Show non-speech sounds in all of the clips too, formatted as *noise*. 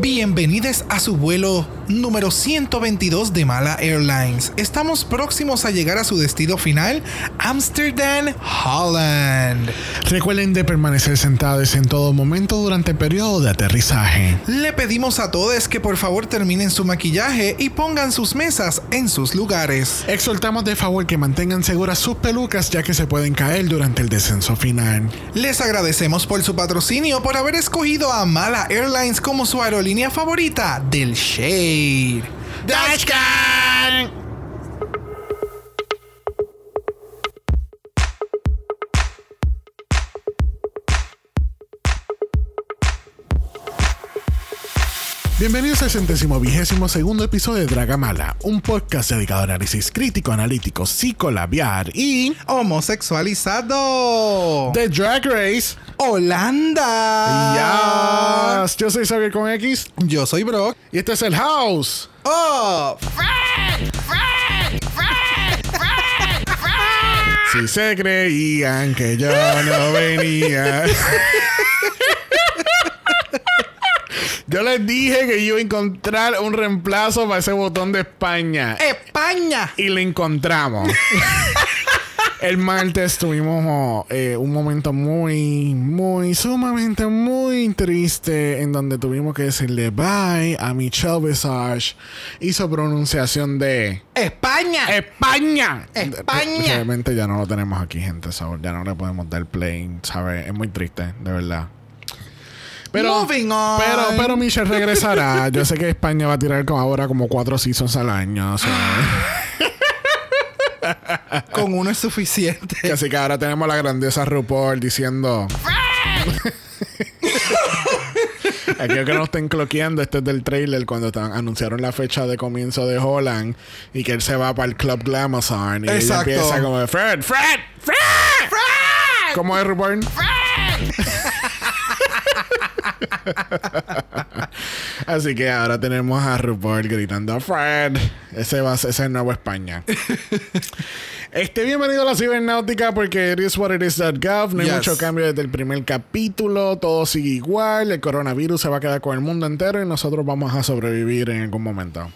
Bienvenidos a su vuelo número 122 de Mala Airlines. Estamos próximos a llegar a su destino final, Amsterdam, Holland. Recuerden de permanecer sentados en todo momento durante el periodo de aterrizaje. Le pedimos a todos que por favor terminen su maquillaje y pongan sus mesas en sus lugares. Exhortamos de favor que mantengan seguras sus pelucas ya que se pueden caer durante el descenso final. Les agradecemos por su patrocinio por haber escogido a Mala Airlines como su aerolínea favorita del Shade. Dashcan. Bienvenidos al centésimo vigésimo segundo episodio de Dragamala, un podcast dedicado a análisis crítico, analítico, psicolabiar y Homosexualizado. The Drag Race. Holanda. Yes. Yo soy Xavier con X Yo soy Brock. y este es el House. Oh, Si se creían que yo no venía. *laughs* Yo les dije que yo iba a encontrar un reemplazo para ese botón de España. España. Y lo encontramos. *laughs* El martes tuvimos eh, un momento muy, muy, sumamente muy triste en donde tuvimos que decirle bye a Michelle Visage y su pronunciación de España. España. España. Realmente ya no lo tenemos aquí, gente. ¿sabes? Ya no le podemos dar play, ¿sabes? Es muy triste, de verdad. Pero, Moving on. pero, pero Michelle regresará. *laughs* Yo sé que España va a tirar como ahora como cuatro seasons al año. *laughs* Con uno es suficiente. Así que ahora tenemos la grandiosa RuPaul diciendo. Aquello que no estén cloqueando, este es del trailer cuando tan- anunciaron la fecha de comienzo de Holland y que él se va para el Club Glamazon y ella Exacto. empieza como de Fred, Fred, Fred, Fred. ¿Cómo es RuPaul? *laughs* Así que ahora tenemos a RuPaul gritando Fred. Ese va a ser el nuevo España. *laughs* Este, bienvenido a la cibernáutica porque it is what it is.gov. No hay mucho cambio desde el primer capítulo. Todo sigue igual. El coronavirus se va a quedar con el mundo entero y nosotros vamos a sobrevivir en algún momento.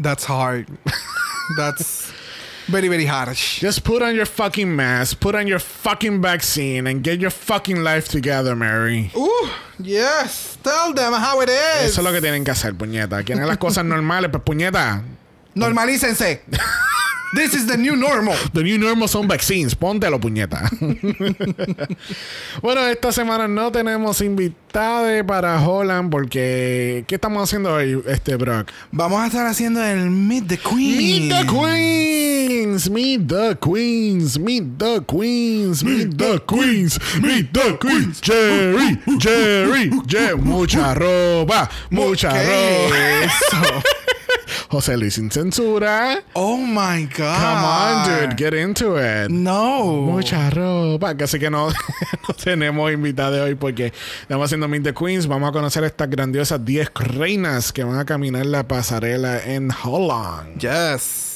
That's hard. *laughs* That's very, very harsh. Just put on your fucking mask, put on your fucking vaccine, and get your fucking life together, Mary. Uh, yes. Tell them how it is. Eso es lo que tienen que hacer, puñeta. Quieren las cosas normales, pues puñeta. Normalícense. *laughs* This is the new normal. The new normal son vaccines. Póntelo, puñeta. bueno, esta semana no tenemos invitados para Holland porque... ¿Qué estamos haciendo hoy, este Brock? Vamos a estar haciendo el Meet the Queen. Meet the Queens, meet the Queens, meet the Queens, meet the Queens, meet the Queens. Jerry, Jerry, Jerry. Mucha ropa, mucha ¿Qué ropa. es *laughs* eso? José Luis sin censura. Oh my God. Come on, dude, get into it. No. Mucha ropa. Así que no, *laughs* no tenemos invitados hoy porque estamos haciendo Meet the Queens. Vamos a conocer estas grandiosas 10 reinas que van a caminar la pasarela en Holland. Yes.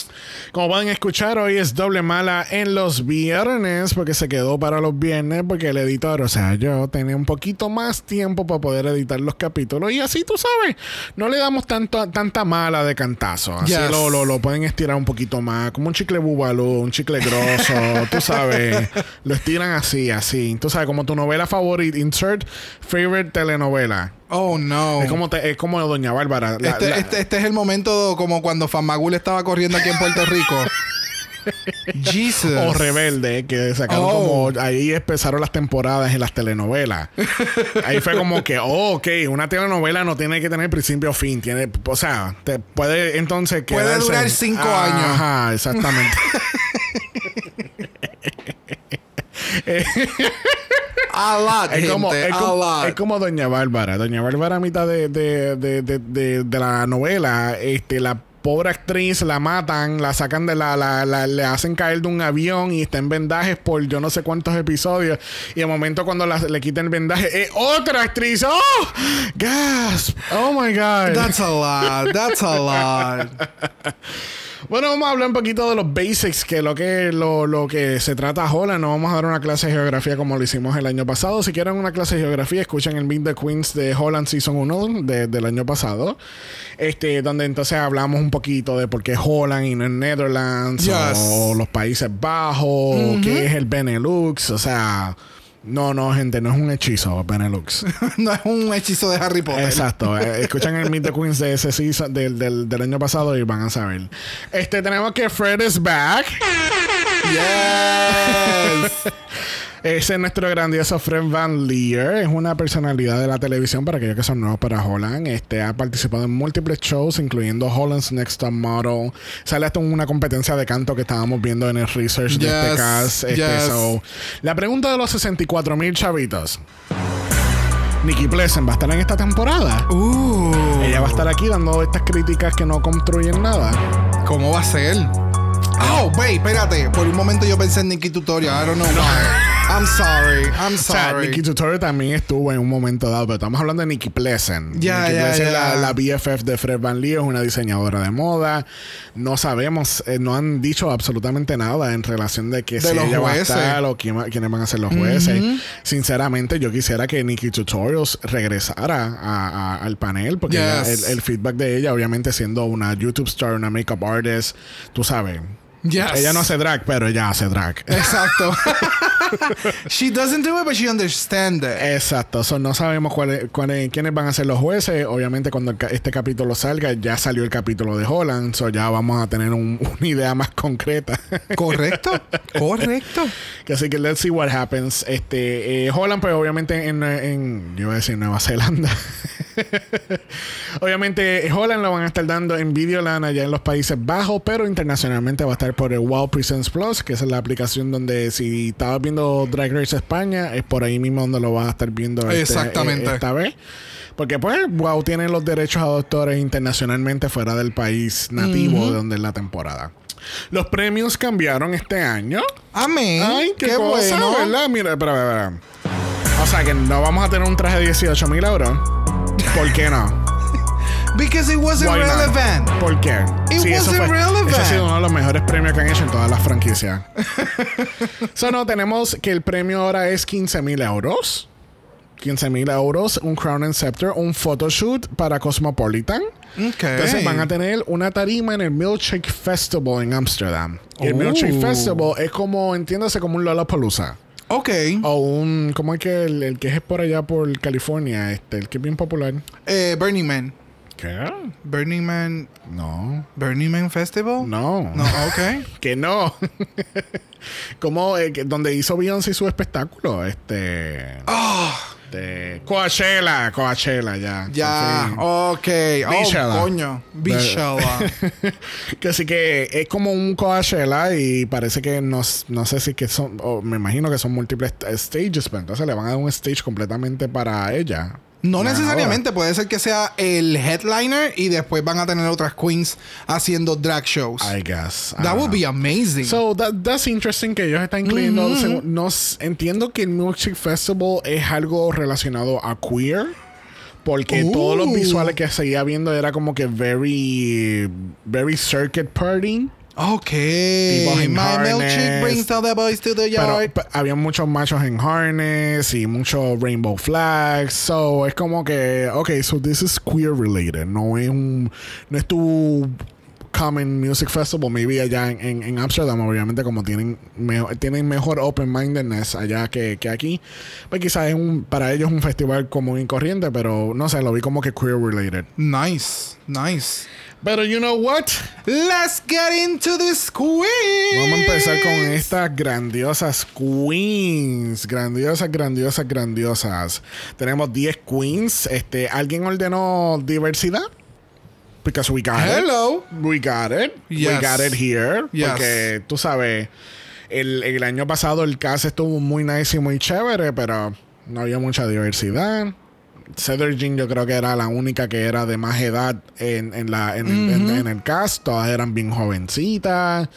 Como pueden escuchar, hoy es doble mala en los viernes porque se quedó para los viernes porque el editor, o sea, yo tenía un poquito más tiempo para poder editar los capítulos y así tú sabes, no le damos tanto, tanta mala de cantazo. Así Yes. lo, lo, lo pueden estirar un poquito más, como un chicle bubalú, un chicle grosso, *laughs* tú sabes, lo estiran así, así. Tú sabes, como tu novela favorita, insert favorite telenovela. Oh no. Es como, te- es como Doña Bárbara. la- este, la- este, este es el momento como cuando Famagul estaba corriendo aquí en Puerto Rico. *laughs* Jesus. O Rebelde, que sacaron Oh. como. Ahí empezaron las temporadas en las telenovelas. *laughs* ahí fue como que, oh, ok, una telenovela no tiene que tener principio o fin. Tiene, o sea, te puede entonces Puede quedarse- durar cinco años. Ajá, exactamente. *laughs* A lot, *laughs* Es como, gente, es, a como, lot. es como Doña Bárbara. Doña Bárbara a mitad de, de, de, de, de- de la novela, este, la pobre actriz la matan, la sacan de la, la, la- le hacen caer de un avión y está en vendajes por yo no sé cuántos episodios. Y de momento cuando la- le quitan el vendaje, es otra actriz. ¡Oh! ¡Gasp! ¡Oh my God! That's a lot. That's a lot. *laughs* Bueno, vamos a hablar un poquito de los basics, que lo que lo, lo que se trata Holland. No vamos a dar una clase de geografía como lo hicimos el año pasado. Si quieren una clase de geografía, escuchen el Meet the Queens de Holland Season 1 del año pasado. Este, donde entonces hablamos un poquito de por qué Holland y no el Netherlands, Yes. o los Países Bajos, qué es el Benelux, o sea. No, no, gente, no es un hechizo, Benelux. *laughs* no es un hechizo de Harry Potter. Exacto. *laughs* Eh, escuchan el Meet the Queens de ese season, del, del, del año pasado y van a saber. Este, tenemos que Fred is back. Yes. *laughs* Ese es nuestro grandioso Fred Van Leer. Es una personalidad de la televisión para aquellos que son nuevos para Holland. Este ha participado en múltiples shows, incluyendo Holland's Next Top Model. Sale hasta en una competencia de canto que estábamos viendo en el research de este cast. Este, yes. la pregunta de los 64 mil chavitos. Nikki Plessen va a estar en esta temporada. Uh, Ella va a estar aquí dando estas críticas que no construyen nada. ¿Cómo va a ser? Oh, wait, espérate. Por un momento yo pensé en Nikki Tutorial. I don't know why. I'm sorry. I'm O sea, sorry. Nikki Tutorial también estuvo en un momento dado, pero estamos hablando de Nikki Plessen. Ya, Nikki ya, Plessen, ya. La, la BFF de Fred Van Lee, es una diseñadora de moda. No sabemos, eh, no han dicho absolutamente nada en relación de que De si los ella jueces. va a estar o quién quiénes van a ser los jueces. Sinceramente, yo quisiera que Nikki Tutorials regresara a- a- al panel, porque ella- el, el feedback de ella, obviamente siendo una YouTube star, una makeup artist, tú sabes. Yes. Ella no hace drag, pero ella hace drag. Exacto. *laughs* she doesn't do it, but she understands it. Exacto, so, no sabemos cuáles, cuáles, quiénes van a ser los jueces. Obviamente, cuando el este capítulo salga, ya salió el capítulo de Holland, so ya vamos a tener un- *laughs* una idea más concreta. Correcto. *laughs* Correcto. Así que let's see what happens. Este, eh, Holland, pues obviamente en, en, yo iba a decir Nueva Zelanda. *laughs* obviamente Holland lo van a estar dando en Videoland allá en los Países Bajos, pero internacionalmente va a estar por el Wow Presents Plus, que es la aplicación donde si estabas viendo Drag Race España, es por ahí mismo donde lo vas a estar viendo este, Exactamente. esta vez. Porque pues Wow tiene los derechos a doctores internacionalmente fuera del país nativo de donde es la temporada. Los premios cambiaron este año. Amén. Ay, qué, cosa, bueno. ¿verdad? Mira, espera, espera. O sea que no vamos a tener un traje de 18 mil euros. ¿Por qué no? Because it wasn't Why not? relevant. ¿Por qué? It eso wasn't relevant. Ese ha sido uno de los mejores premios que han hecho en todas las franquicias. *laughs* so, no, tenemos que el premio ahora es 15 mil euros. 15 mil euros, un Crown and Scepter, un photoshoot para Cosmopolitan. Ok. Entonces van a tener una tarima en el Milkshake Festival en Amsterdam. Y el Oh. Milkshake Festival es como, entiéndase, como un Lollapalooza. Ok. O un, ¿cómo es que el, el que es por allá por California? Este, el que es bien popular. Eh, Burning Man. ¿Qué? Burning Man. No. Burning Man Festival. No. No, ok. *laughs* Que no. *laughs* como eh, que- donde hizo Beyoncé su espectáculo. Este. Ah, de Coachella. Coachella, ya. ya. Ok. Bichala. Oh, coño. Bichala. *laughs* que así que es como un Coachella y parece que no, no sé si que son, o me imagino que son múltiples st- stages, pero entonces le van a dar un stage completamente para ella. No necesariamente, puede ser que sea el headliner y después van a tener otras queens haciendo drag shows. I guess. That would be amazing. So that, that's interesting que ellos están incluyendo. nos, entiendo que el Milkshake Festival es algo relacionado a queer. Porque todos los visuales que seguía viendo era como que very, very circuit party. Ok. People in My harness. milkshake brings all the boys to the Pero yard. pe- había muchos machos en harness y muchos rainbow flags. So es como que, ok, so this is queer related. No es un, no es tu common music festival. Maybe allá en, en, en Amsterdam, obviamente, como tienen, mejor, tienen mejor open mindedness allá que, que aquí. Pues quizás es un, para ellos un festival común y corriente, pero no sé, lo vi como que queer related. Nice. Nice. Pero you know what? Let's get into this quiz. Vamos a empezar con estas grandiosas queens. Grandiosas, grandiosas, grandiosas. Tenemos 10 queens. Este, ¿Alguien ordenó diversidad? Because we got Hello. it. We got it. We Yes. got it here. Yes. Porque tú sabes, el, el año pasado el cast estuvo muy nice y muy chévere, pero no había mucha diversidad. Cedar Jean yo creo que era la única que era de más edad en, en la, en, el- en- en el cast. Todas eran bien jovencitas.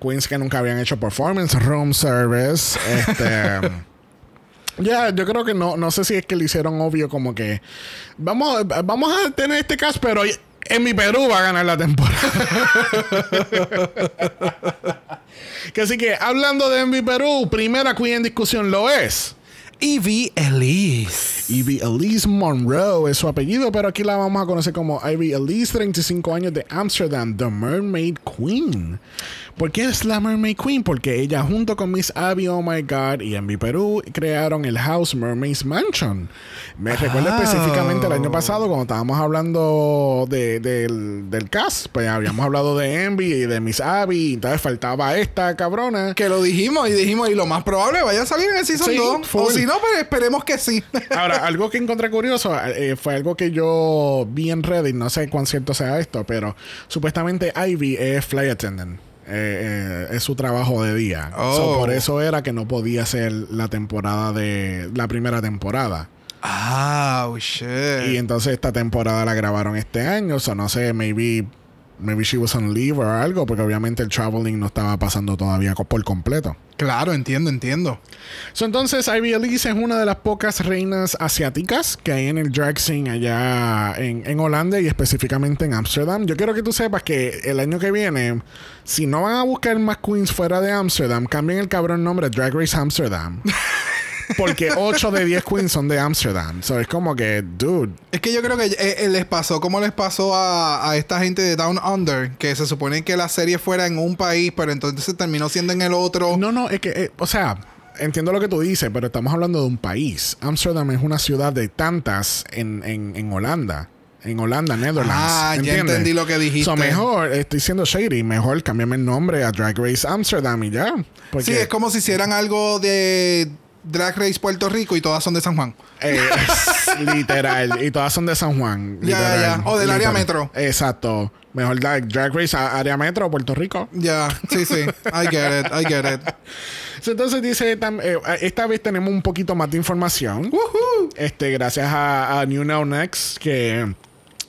Queens que nunca habían hecho performance, room service. *laughs* Este. Ya, yo creo que no, no sé si es que le hicieron obvio como que vamos, vamos a tener este cast, pero En mi Perú va a ganar la temporada. *laughs* que así que, hablando de Envy Perú, primera queen en discusión lo es. Evie Elise. Ivy Elise Monroe es su apellido, pero aquí la vamos a conocer como Ivy Elise, 35 años de Amsterdam, The Mermaid Queen. ¿Por qué es la Mermaid Queen? Porque ella junto con Miss Abby Oh My God y Envy Perú crearon el House Mermaids Mansion. Me recuerdo Ah. específicamente el año pasado cuando estábamos hablando de- del, del cast, pues habíamos hablado de Envy y de Miss Abby, entonces faltaba esta cabrona. Que lo dijimos y dijimos, y lo más probable vaya a salir en el Season Sí, 2. full. O si no, pues esperemos que sí. *laughs* Ahora, algo que encontré curioso eh, fue algo que yo vi en Reddit, no sé cuán cierto sea esto, pero supuestamente Ivy es flight attendant. Eh, eh, es su trabajo de día. Oh. So, por eso era que no podía ser la temporada de la primera temporada. Ah, oh, shit. Y entonces esta temporada la grabaron este año. O sea, no sé, maybe, maybe she was on leave o algo, porque obviamente el traveling no estaba pasando todavía por completo. Claro, entiendo, entiendo. So, entonces, Ivy Elise es una de las pocas reinas asiáticas que hay en el drag scene allá en, en Holanda y específicamente en Amsterdam. Yo quiero que tú sepas que el año que viene, si no van a buscar más queens fuera de Amsterdam, cambien el cabrón nombre Drag Race Amsterdam. *laughs* Porque 8 de 10 queens son de Amsterdam. So, es como que, dude. Es que yo creo que eh, eh, les pasó como les pasó a, a esta gente de Down Under, que se supone que la serie fuera en un país, pero entonces se terminó siendo en el otro. No, no, es que, eh, o sea, entiendo lo que tú dices, pero estamos hablando de un país. Amsterdam es una ciudad de tantas en, en, en Holanda. En Holanda, Netherlands. Ah, ya entendí lo que dijiste. So, mejor, estoy siendo shady, mejor cámbiame el nombre a Drag Race Amsterdam y ya. Porque, Sí, es como si hicieran algo de Drag Race Puerto Rico y todas son de San Juan. eh, literal. Y todas son de San Juan. Ya, ya, ya. O del área metro. Exacto. Mejor Drag, Drag Race a área metro, Puerto Rico. Ya, sí, sí. I get it, I get it. *laughs* Entonces dice, tam- eh, esta vez tenemos un poquito más de información. Este, gracias a, a New Now Next, que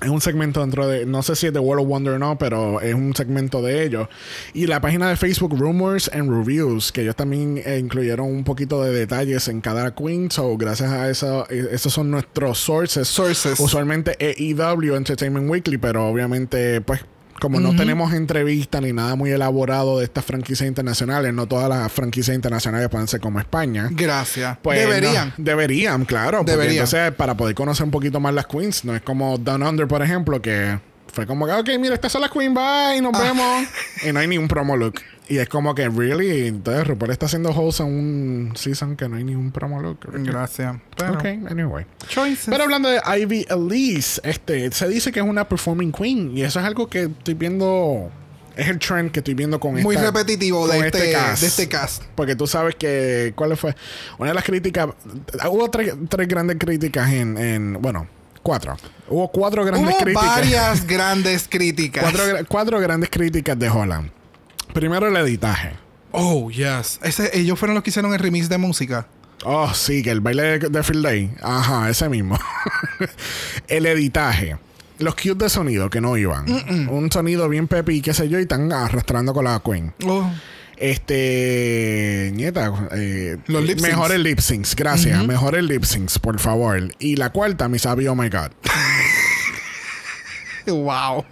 es un segmento dentro de, no sé si es de World of Wonder o no, pero es un segmento de ellos. Y la página de Facebook Rumors and Reviews, que ellos también eh, incluyeron un poquito de detalles en cada queen. So, gracias a eso, eh, esos son nuestros sources. Sources. Usualmente EW Entertainment Weekly, pero obviamente, pues, como no tenemos entrevista ni nada muy elaborado de estas franquicias internacionales, no todas las franquicias internacionales pueden ser como España. Gracias. Pues, Deberían. no, deberían, claro. Deberían. entonces, para poder conocer un poquito más las queens, no es como Down Under, por ejemplo, que fue como que, ok, mira, estas son las queens, bye, nos vemos. *laughs* y no hay ni un promo look. Y es como que, really, entonces RuPaul está haciendo host en un season que no hay ni un promo look. Gracias. Pero, Ok, anyway. choices. Pero hablando de Ivy Elise, este, se dice que es una performing queen. Y eso es algo que estoy viendo. Es el trend que estoy viendo con Muy esta- repetitivo con de este, cast. de este cast. Porque tú sabes que. ¿Cuál fue? Una de las críticas. Hubo tres, tres grandes críticas en, en. Bueno, cuatro. Hubo cuatro grandes Hubo críticas. varias *laughs* grandes críticas. Cuatro, cuatro grandes críticas de Holland. Primero el editaje. Oh, yes. Ese, ellos fueron los que hicieron el remix de música. Oh, sí, que el baile de, de Field Day. Ajá, ese mismo. *laughs* el editaje. Los cues de sonido que no iban. Un sonido bien pepi, qué sé yo, y están arrastrando con la Queen. Oh. Este. Nieta. eh, Los lip syncs. Mejor el lip syncs, gracias. Mejor el lip syncs, por favor. Y la cuarta, mi sabi, oh my god. *laughs* Wow.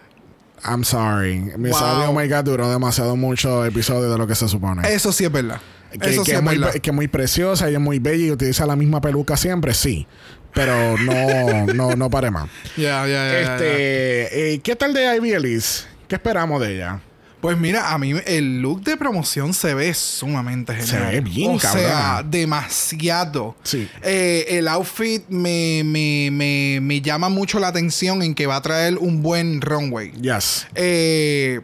I'm sorry. Mi Wow. sabi, oh my god duró demasiado mucho episodio de lo que se supone. Eso sí es verdad. que, Eso que sí es es muy, verdad. que es muy preciosa, ella es muy bella y utiliza la misma peluca siempre, sí. Pero no, *laughs* no, no pare más. Ya, ya, ya, ya, ya. Este, eh, ¿qué tal de Ivy Elise? ¿Qué esperamos de ella? Pues mira, a mí el look de promoción se ve sumamente genial. Se ve bien, O sea, demasiado. Sí. Eh, el outfit me, me, me, me llama mucho la atención en que va a traer un buen runway. Yes. Eh,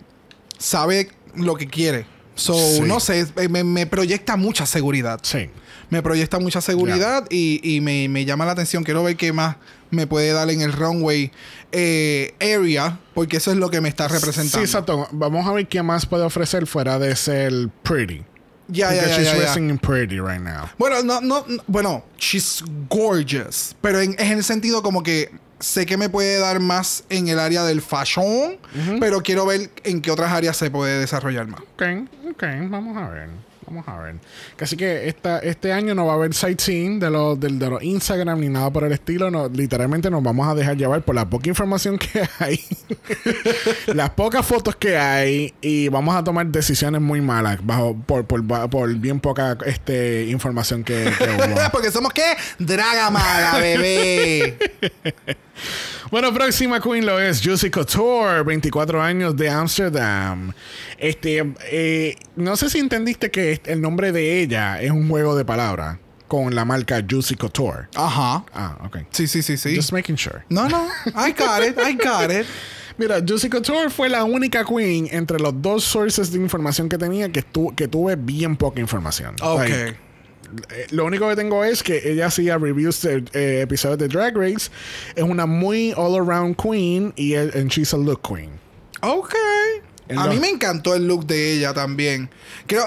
sabe lo que quiere. So, Sí. no sé, me, me proyecta mucha seguridad. Sí. Me proyecta mucha seguridad y, y me, me llama la atención. Quiero ver qué más me puede dar en el runway eh, area, porque eso es lo que me está representando. Sí, exacto. Vamos a ver qué más puede ofrecer fuera de ser pretty. Ya, ya, Because ya, she's dressing in pretty right now. Bueno, no, no, no- bueno, she's gorgeous. Pero en, es en el sentido como que sé que me puede dar más en el área del fashion, pero quiero ver en qué otras áreas se puede desarrollar más. Ok, ok, vamos a ver. Vamos a ver. Así que esta, este año no va a haber sightseeing de los, del- de, los Instagram ni nada por el estilo. No, literalmente nos vamos a dejar llevar por la poca información que *laughs* hay, las pocas fotos que hay y vamos a tomar decisiones muy malas bajo por, por, por bien poca este, información que, que hubo. *laughs* Porque somos qué? Dragamala, bebé. *laughs* Bueno, próxima queen lo es Juicy Couture, 24 años de Amsterdam. Este, eh, no sé si entendiste que el nombre de ella es un juego de palabras con la marca Juicy Couture. Ajá. Ah, ok. Sí, sí, sí, sí. Just making sure. No, no. I got it. I got it. *laughs* Mira, Juicy Couture fue la única queen entre los dos sources de información que tenía que, tu- que tuve bien poca información. Ok. Like, lo único que tengo es que ella hacía reviews de eh, episodios de Drag Race. Es una muy all-around queen y and she's a look queen. Ok. A mí me encantó el look de ella también. Creo,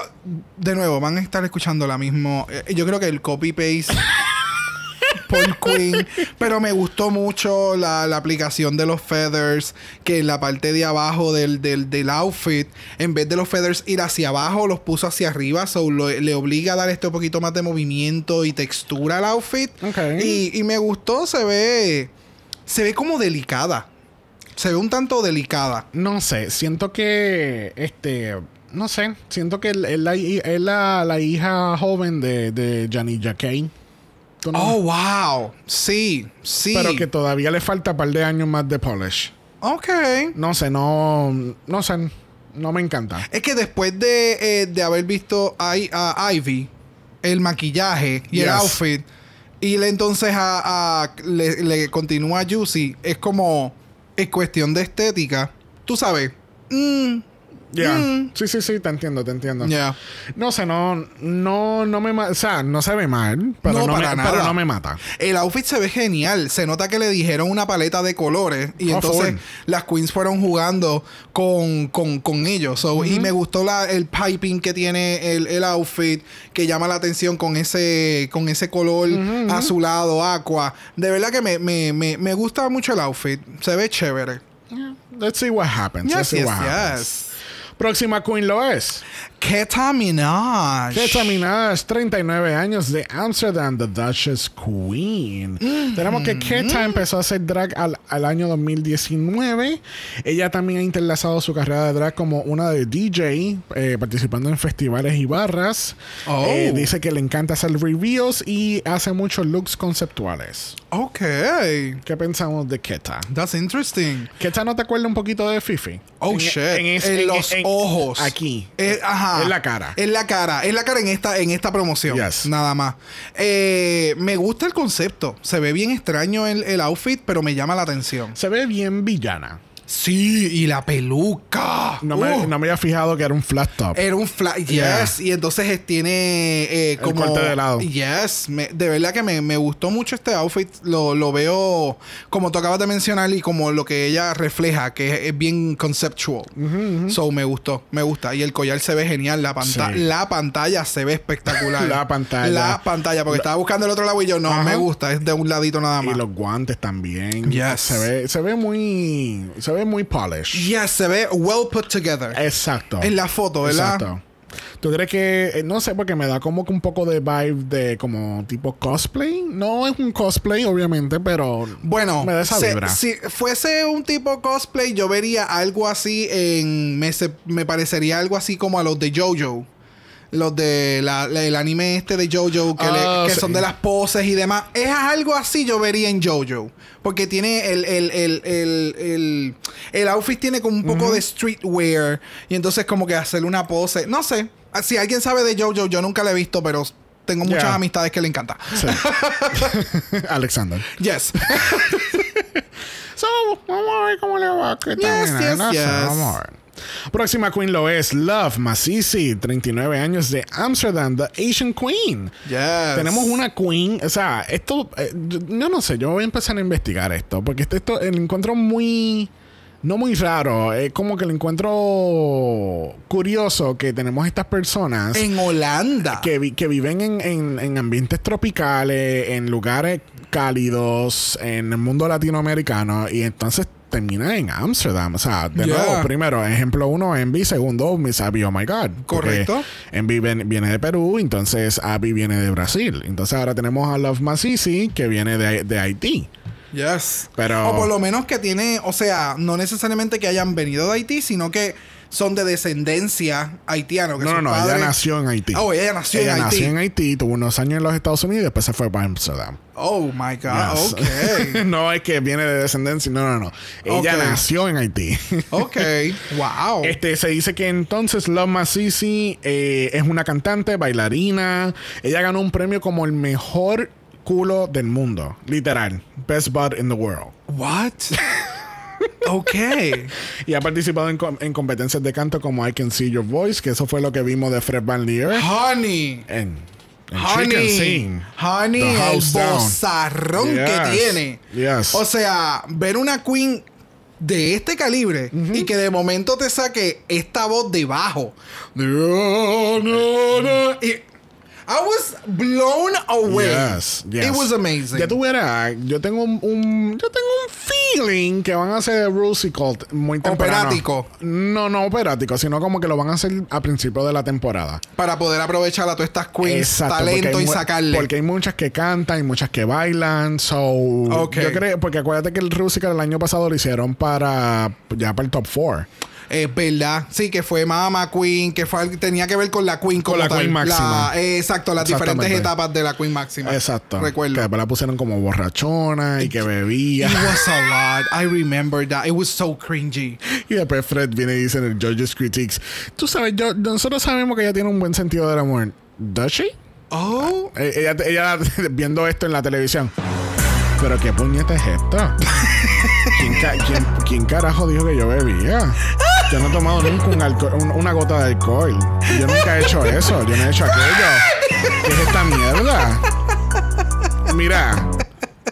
de nuevo, van a estar escuchando la mismo. eh, Yo creo que el copy-paste *laughs* por Queen. Pero me gustó mucho la, la aplicación de los feathers. Que en la parte de abajo del, del, del outfit, en vez de los feathers ir hacia abajo, los puso hacia arriba. So lo- le obliga a dar este poquito más de movimiento y textura al outfit. Y, y me gustó, se ve. Se ve como delicada. Se ve un tanto delicada. No sé, siento que este. No sé, siento que es la, la, la hija joven de, de Janilla Kane. Oh, wow. Sí, sí. Pero que todavía le falta un par de años más de polish. Ok. No sé, no. No sé. No me encanta. Es que después de, eh, de haber visto a, Ivy, el maquillaje y el outfit, y le entonces a, a- le, le continúa a Juicy, es como. Es cuestión de estética. Tú sabes. Mm, Ya. Mm. Sí, sí, sí, te entiendo, te entiendo. ya. No sé, no, no, no me ma- O sea, no se ve mal, pero No, no, para me, nada. pero no me mata. El outfit se ve genial. Se nota que le dijeron una paleta de colores. Y Oh, entonces las queens fueron jugando con, con, con ellos. So, Y me gustó la, el piping que tiene el, el outfit. Que llama la atención con ese, con ese color azulado, aqua. De verdad que me, me, me, me gusta mucho el outfit. Se ve chévere. Let's see what happens. Let's Yes, see yes, what happens. yes. Próxima queen lo es. Keta Minaj. Keta Minaj, 39 años de Amsterdam, The Duchess Queen. Tenemos que Keta empezó a hacer drag al, al año 2019. Ella también ha interlazado su carrera de drag como una de DJ, eh, participando en festivales y barras. Oh. Eh, dice que le encanta hacer reveals y hace muchos looks conceptuales. Ok. ¿Qué pensamos de Keta? That's interesting. ¿Keta no te acuerda un poquito de Fifi? Oh En- shit. en En, es- en- los ojos. Aquí. Eh, ajá. En la cara. En la cara. En la cara en esta, en esta promoción. Yes. Nada más. Eh, me gusta el concepto. Se ve bien extraño el, el outfit, pero me llama la atención. Se ve bien villana. Sí, y la peluca. No me, Uh. no me había fijado que era un flat top. Era un flat, yes, Yeah. y entonces tiene eh, El como... corte de lado. Yes, me- de verdad que me, me gustó mucho este outfit, lo, lo veo como tú acabas de mencionar y como lo que ella refleja, que es, es bien conceptual. So me gustó, me gusta. Y el collar se ve genial, la, panta Sí. la pantalla se ve espectacular. *laughs* La pantalla. La pantalla, porque estaba buscando el otro lado y yo, no, Ajá. me gusta, es de un ladito nada Y más. los guantes también. Yes. Se ve, se ve muy. Se ve muy polished. Yes, se ve well put together. Exacto. En la foto, ¿verdad? Exacto. ¿Tú crees que.? eh, No sé, porque me da como que un poco de vibe de como tipo cosplay. No es un cosplay, obviamente, pero. Bueno, Me da esa se- vibra. si fuese un tipo cosplay, yo vería algo así en. Me, se- me parecería algo así como a los de JoJo. Los de la- la- el anime este de JoJo, que, le- Ah, que sí. son de las poses y demás. Es algo así yo vería en JoJo. Porque tiene el, el, el, el, el, el outfit tiene como un poco de streetwear. Y entonces como que hacerle una pose. No sé. Si alguien sabe de JoJo, yo nunca la he visto, pero tengo muchas Yeah. amistades que le encanta. Sí. *laughs* Alexander. Yes. *laughs* So, vamos a ver cómo le va. ¿Qué tal? Yes, yes, no sé, yes. Vamos a ver. Próxima queen lo es Love Masisi, 39 años de Amsterdam, The Asian Queen. Yes. Tenemos una queen, o sea, esto, eh, yo, no sé, yo voy a empezar a investigar esto, porque esto, esto lo encuentro muy, no muy raro, es como que lo encuentro curioso que tenemos estas personas En Holanda. que, vi- que viven en, en- en ambientes tropicales, en lugares cálidos, en el mundo latinoamericano, y entonces termina en Amsterdam. O sea, de Yeah. nuevo, primero, ejemplo uno, Envy. Segundo, Miss Abby, oh my God. Correcto. Envy viene de Perú, entonces Abby viene de Brasil. Entonces ahora tenemos a Love Masisi, que viene de, de Haití. Yes. Pero- O por lo menos que tiene, o sea, no necesariamente que hayan venido de Haití, sino que son de descendencia haitiana. Que No, no, no, padres- ella nació en Haití. Oh, ella nació Ella en Haití. nació en Haití, tuvo unos años en los Estados Unidos y después se fue para Amsterdam. Oh my God. Yes. Ok. *laughs* no es que viene de descendencia, no, no, no. Ella nació en Haití. *laughs* Ok. Wow. Este, se dice que entonces Love Masisi eh, es una cantante, bailarina. Ella ganó un premio como el mejor culo del mundo. Literal. Best butt in the world. What? Ok. Y ha participado en, com- en competencias de canto como I Can See Your Voice, que eso fue lo que vimos de Fred Van Leer Honey. en, en Honey, Sing. honey, el bozarrón que Yes, tiene. yes. O sea, ver una queen de este calibre y que de momento te saque esta voz de bajo. Y I was blown away. Yes, yes. It was amazing. Ya tuviera, yo tengo un, un- yo tengo un feeling que van a hacer Rusical muy temprano. Operático. No, no operático, sino como que lo van a hacer a principio de la temporada. Para poder aprovechar a todas estas queens, talento y sacarle. Porque hay muchas que cantan y muchas que bailan. So, Ok. yo creo, porque acuérdate que el Rusical el año pasado lo hicieron para ya para el top 4. Es verdad. Sí, que fue Mama Queen, que fue tenía que ver con la Queen Con la tal. Queen máxima. La- eh, exacto, las diferentes etapas de la Queen máxima. Exacto. Que Recuerdo. después la pusieron como borrachona y que bebía. It was a lot. I remember that. It was so cringy. Y después Fred viene y dice en el Judges Critiques, tú sabes, yo, nosotros sabemos que ella tiene un buen sentido del amor. ¿Does she? Oh. Eh, Ella, ella *laughs* viendo esto en la televisión. Pero qué puñeta es esto. ¿Quién, ca- quién- quién carajo dijo que yo bebía? *laughs* Yo no he tomado nunca un alcohol- un- una gota de alcohol. Yo nunca he hecho eso. Yo no he hecho aquello. ¿Qué es esta mierda? Mira.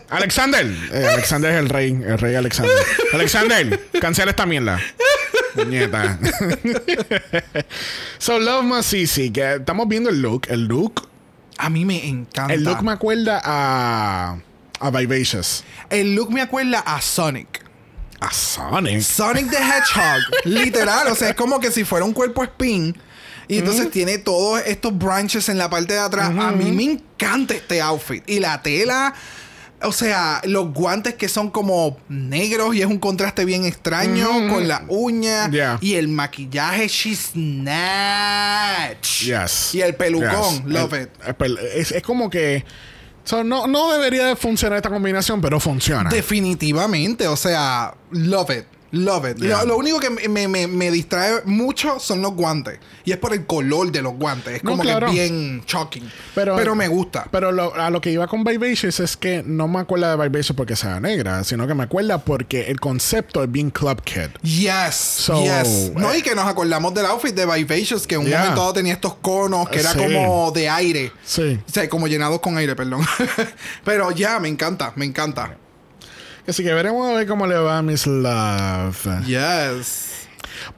Alexander. Eh, Alexander es el rey. El rey Alexander. Alexander, cancela esta mierda. Puñeta. so, Love Masisi. Que estamos viendo el look. El look. A mí me encanta. El look me acuerda a. A Vivacious. El look me acuerda a Sonic. A Sonic. Sonic the Hedgehog. *laughs* Literal. O sea, es como que si fuera un cuerpo spin. Y entonces tiene todos estos branches en la parte de atrás. A mí me encanta este outfit. Y la tela. O sea, los guantes que son como negros y es un contraste bien extraño con la uña Yeah. y el maquillaje, she's snatch. Yes. Y el pelucón, Yes. love El- it. el pel- es, es como que. So, no, no debería de funcionar esta combinación, pero funciona. Definitivamente, o sea, love it. Love it. Yeah. Lo, lo único que me, me- me distrae mucho son los guantes. Y es por el color de los guantes. Es No, como claro. que bien shocking. Pero, Pero, me gusta. Pero lo- a lo que iba con Vivacious es que no me acuerda de Vivacious porque sea negra, sino que me acuerda porque el concepto es bien Club Kid. Yes. So, yes. No, eh, y que nos acordamos del outfit de Vivacious, que en un Yeah. momento dado tenía estos conos que era Sí. como de aire. Sí. O sea, como llenados con aire, perdón. *laughs* Pero ya, me encanta, me encanta. Así que veremos a ver cómo le va a Miss Love. Yes.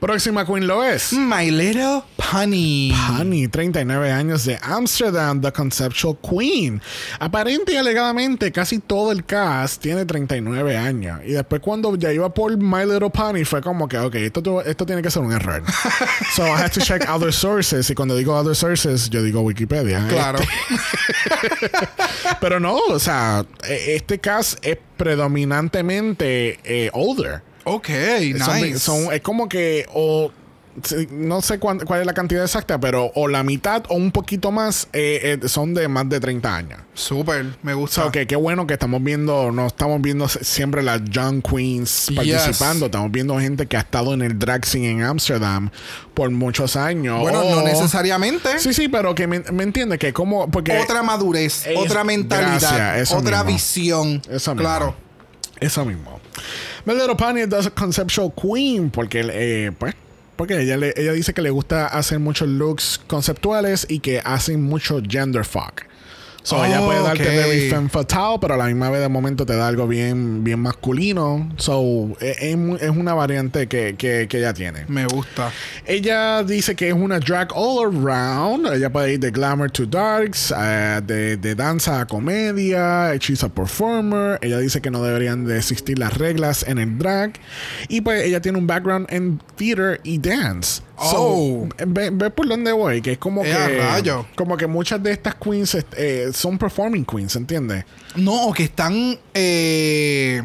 Próxima Queen lo es. My Little Pony. Honey, 39 años de Amsterdam, The Conceptual Queen. Aparente y alegadamente, casi todo el cast tiene 39 años. Y después, cuando ya iba por My Little Pony, fue como que, ok, esto, esto tiene que ser un error. *laughs* so I had to check other sources. Y cuando digo other sources, yo digo Wikipedia. Claro. *laughs* Pero no, o sea, e- este cast es predominantemente eh, older. Ok, Son- nice. son- es como que o no sé cuán- cuál es la cantidad exacta, pero o la mitad o un poquito más eh, eh, son de más de 30 años. Súper, me gusta. sea, que qué bueno que estamos viendo, no estamos viendo siempre las young queens participando, estamos viendo gente que ha estado en el drag scene en Amsterdam por muchos años. Bueno, O- no necesariamente. Sí, sí, pero que me, me entiende que como porque otra madurez, Es- otra mentalidad, gracias, otra mismo. visión. Eso mismo. Claro. Eso mismo. My Little Pony es the conceptual queen porque, eh, pues, porque ella, le- ella dice que le gusta hacer muchos looks conceptuales y que hacen mucho gender fuck. So, ella puede darte Ok. very femme fatale, pero a la misma vez de momento te da algo bien, bien masculino. So, es, una variante que, que, que ella tiene. Me gusta. Ella dice que es una drag all around. Ella puede ir de glamour to darks, eh, de, de danza a comedia. She's a performer. Ella dice que no deberían de existir las reglas en el drag. Y pues ella tiene un background en theater y dance. Oh. So, ve, ve por dónde voy, que es como Eh, que rayo. como que muchas de estas queens eh, son performing queens, ¿entiendes? No, que están. eh,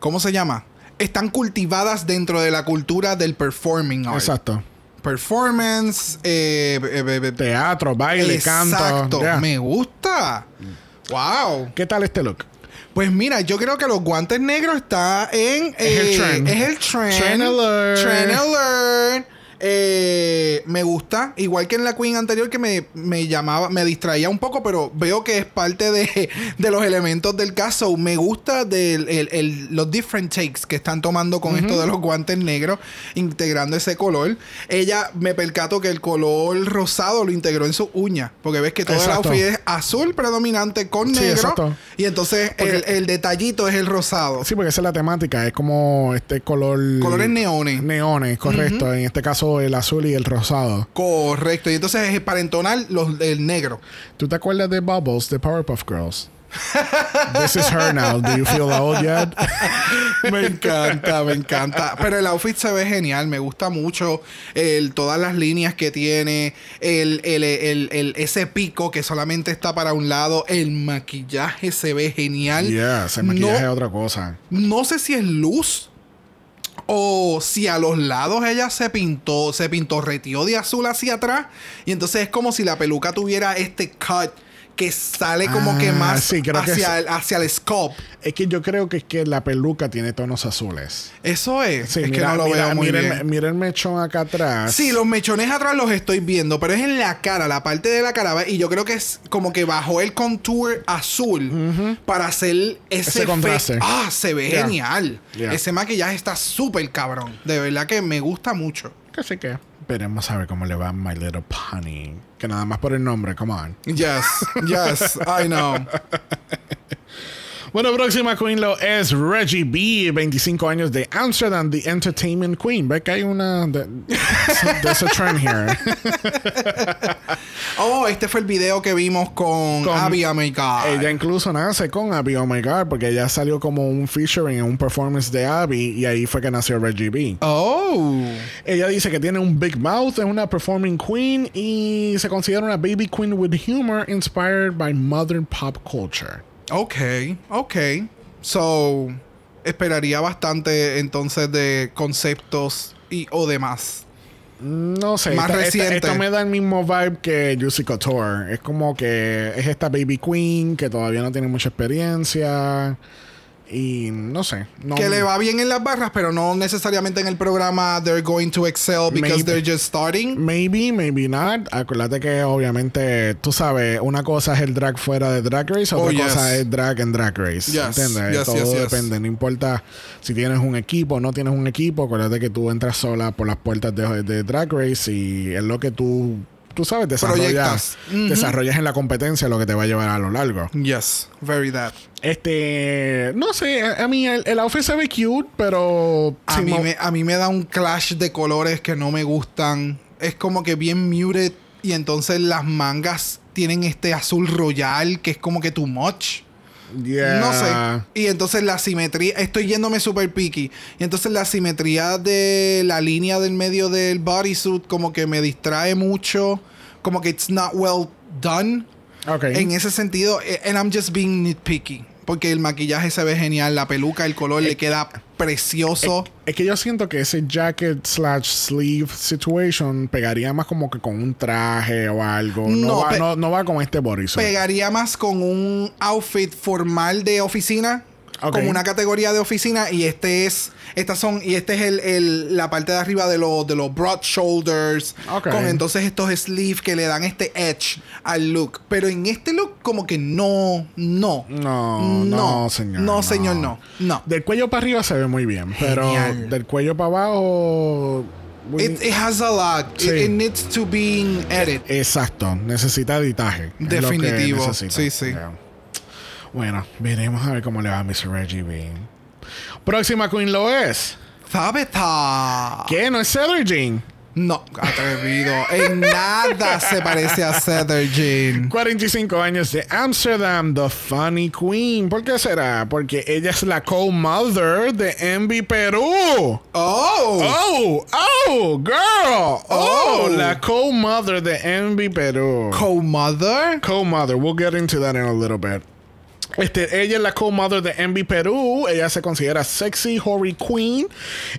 ¿Cómo se llama? Están cultivadas dentro de la cultura del performing art. Exacto. Performance. Teatro, baile, canto. Exacto. yeah. Me gusta. Wow. ¿Qué tal este look? Pues mira, yo creo que los guantes negros está en. Es el trend. Es el trend. Trend alert. Trend alert. Eh, me gusta, igual que en la Queen anterior que me, me llamaba, me distraía un poco, pero veo que es parte de, *laughs* de los elementos del caso. Me gusta del, el- el- los different takes que están tomando con esto de los guantes negros, integrando ese color. Ella me percato que el color rosado lo integró en sus uñas, porque ves que todo Exacto. el outfit es azul predominante con Sí, negro. exacto. Y entonces el, el detallito es el rosado. Sí, porque esa es la temática. Es como este color. Colores neones. Neones, correcto. En este caso, el azul y el rosado. Correcto. Y entonces es para entonar los, el negro. ¿Tú te acuerdas de Bubbles, de Powerpuff Girls? This is her now. Do you feel old yet? *laughs* Me encanta, me encanta. Pero el outfit se ve genial. Me gusta mucho el, todas las líneas que tiene. El, el- el- ese pico que solamente está para un lado. El maquillaje se ve genial. yes, el maquillaje es otra cosa. no sé si es luz. O si a los lados ella se pintó, se pintorreteó de azul hacia atrás. Y entonces es como si la peluca tuviera este cut que sale como que Ah, más sí, creo que hacia, es- el, hacia el scope. Es que yo creo que es que la peluca tiene tonos azules. Eso es. Sí, es mira, que no lo mira, veo muy mira bien. mira el mechón acá atrás. Sí, los mechones atrás los estoy viendo, pero es en la cara, la parte de la cara. Y yo creo que es como que bajó el contour azul para hacer ese, Ese contraste. Ah, se ve Yeah. genial. Yeah. Ese maquillaje está súper cabrón. De verdad que me gusta mucho. Así que veremos a ver cómo le va a My Little Pony. Que nada más por el nombre, come on. Yes, yes, I know. Bueno, próxima queen lo es Reggie B, 25 años de Amsterdam, The Entertainment Queen. ¿Ves que hay una... de- *laughs* There's a trend here. *laughs* Oh, este fue el video que vimos con, Con- Abby Oh my God. ella incluso nace con Abby Oh My God porque ella salió como un featuring en un performance de Abby y ahí fue que nació Reggie B. Oh. Ella dice que tiene un big mouth, es una performing queen y se considera una baby queen with humor inspired by modern pop culture. Ok, ok. So, esperaría bastante entonces de conceptos y o demás. No sé, Más esta- esta- reciente. esto me da el mismo vibe que Juicy Couture. Es como que es esta baby queen que todavía no tiene mucha experiencia. Y no sé. No, Que le va bien en las barras, pero no necesariamente en el programa they're going to excel because Maybe. they're just starting. Maybe, maybe not. Acuérdate que obviamente, tú sabes, una cosa es el drag fuera de Drag Race, otra Oh, yes. cosa es drag en Drag Race. Yes, ¿Entiendes? yes, Todo depende. No importa si tienes un equipo o no tienes un equipo. Acuérdate que tú entras sola por las puertas de, de Drag Race y es lo que tú, tú sabes, desarrollas, desarrollas en la competencia lo que te va a llevar a lo largo. Yes, very that. Este, no sé, a, mí el, el outfit se ve cute, pero... A mí, me, a mí me da un clash de colores que no me gustan. Es como que bien muted y entonces las mangas tienen este azul royal que es como que too much. Yeah. No sé. Y entonces la simetría, estoy yéndome super picky. Y entonces la simetría de la línea del medio del bodysuit como que me distrae mucho. Como que it's not well done. Ok. En ese sentido, eh, and I'm just being nitpicky. Porque el maquillaje se ve genial, la peluca, el color le queda precioso. Es que yo siento que ese jacket slash sleeve situation pegaría más como que con un traje o algo. No, No, va, no, no va con este bodysuit. Pegaría más con un outfit formal de oficina. Como una categoría de oficina. Y este es. Estas son. Y este es el, el- la parte de arriba de los, de los broad shoulders. Ok. Con entonces estos sleeves que le dan este edge al look. Pero en este look, como que no. No. No, no, señor, No, no. señor, no. No. Del cuello para arriba se ve muy bien, pero del cuello para abajo It, it has a lot. It- Sí. It, needs to be edited. Exacto, necesita editaje. Definitivo. necesita. Sí, sí. Yeah. Bueno, veremos a ver cómo le va a Miss Reggie B. Próxima Queen lo es. Zabeta. ¿Qué? ¿No es Cedar Jean? No, atrevido. En nada se parece a Cedar Jean. 45 años de Amsterdam, The Funny Queen. ¿Por qué será? Porque ella es la co-mother de Envy Perú. Oh. Oh, oh, girl. Oh, Oh. la co-mother de Envy Perú. Co-mother. co-mother. We'll get into that in a little bit. Este, ella es la co-mother de Envy Perú. Ella se considera sexy, hoary queen.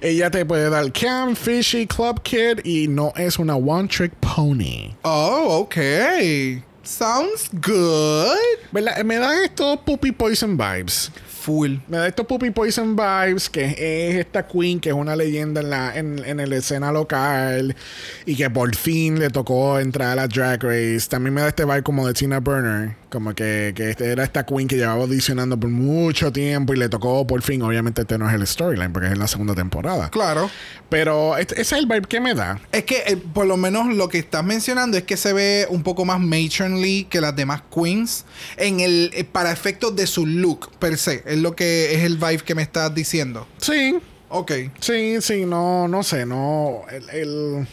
Ella te puede dar cam, fishy, club kid y no es una one trick pony. Oh, okay. Sounds good. ¿Verdad? Me dan estos puppy poison vibes. Full. Me da estos Puppy Poison Vibes, que es esta queen que es una leyenda en la, en, en la escena local y que por fin le tocó entrar a la Drag Race. También me da este vibe como de Tina Burner, como que, que este era esta queen que llevaba audicionando por mucho tiempo y le tocó por fin. Obviamente este no es el storyline porque es en la segunda temporada. Claro. Pero este- ese es el vibe que me da. Es que eh, por lo menos lo que estás mencionando es que se ve un poco más matronly que las demás queens en el eh, para efectos de su look per se. Es lo que es el vibe que me estás diciendo. Sí, Ok. sí, sí, no, no sé, no, el, el-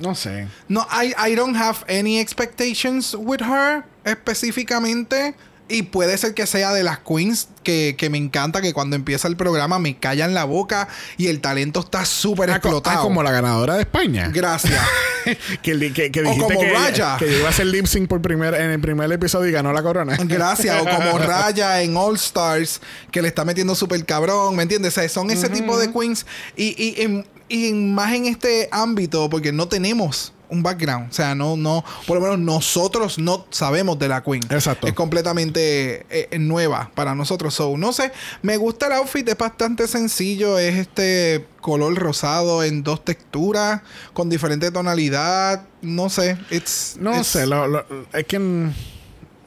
no sé. No, I, I don't have any expectations with her específicamente. Y puede ser que sea de las queens que, que me encanta que cuando empieza el programa me callan la boca y el talento está súper Ah, explotado. ah, como la ganadora de España. Gracias. *laughs* que, que, que O dijiste como que, Raya. que iba a hacer lip sync por primer, en el primer episodio y ganó la corona. *laughs* Gracias. O como *laughs* Raya en All Stars, que le está metiendo súper cabrón, ¿me entiendes? O sea, son ese tipo de queens. Y, y, en- y más en este ámbito, porque no tenemos un background. O sea, no, no, por lo menos nosotros no sabemos de la queen. Exacto. Es completamente eh, nueva para nosotros. So, no sé, me gusta el outfit, es bastante sencillo. Es este color rosado en dos texturas, con diferente tonalidad. No sé, it's, No it's- sé, lo- lo- es que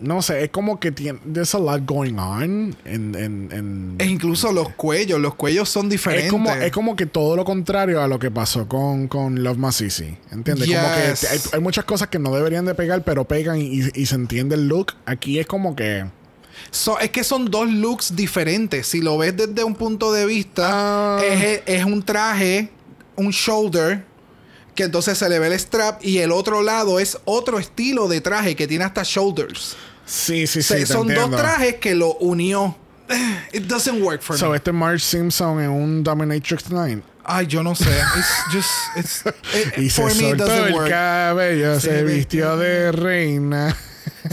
no sé, es como que tiene there's a lot going on en, en, en- E incluso los cuellos, los cuellos son diferentes. es como, es como que todo lo contrario a lo que pasó con, con Love Masisi. ¿Entiendes? Como que Yes. hay, hay muchas cosas que no deberían de pegar, pero pegan y, y se entiende el look. Aquí es como que. So- es que son dos looks diferentes. Si lo ves desde un punto de vista, Ah. es, es un traje, un shoulder, que entonces se le ve el strap, y el otro lado es otro estilo de traje que tiene hasta shoulders. Sí, sí, sí. Se- son entiendo. dos trajes que lo unió. *sighs* It doesn't work for So, me. este Marge Simpson en un Dominatrix 9. Ay, yo no sé. It's just, it's, *laughs* it- Y se for me, it soltó doesn't el work. cabello, se, Se vistió de reina. *laughs*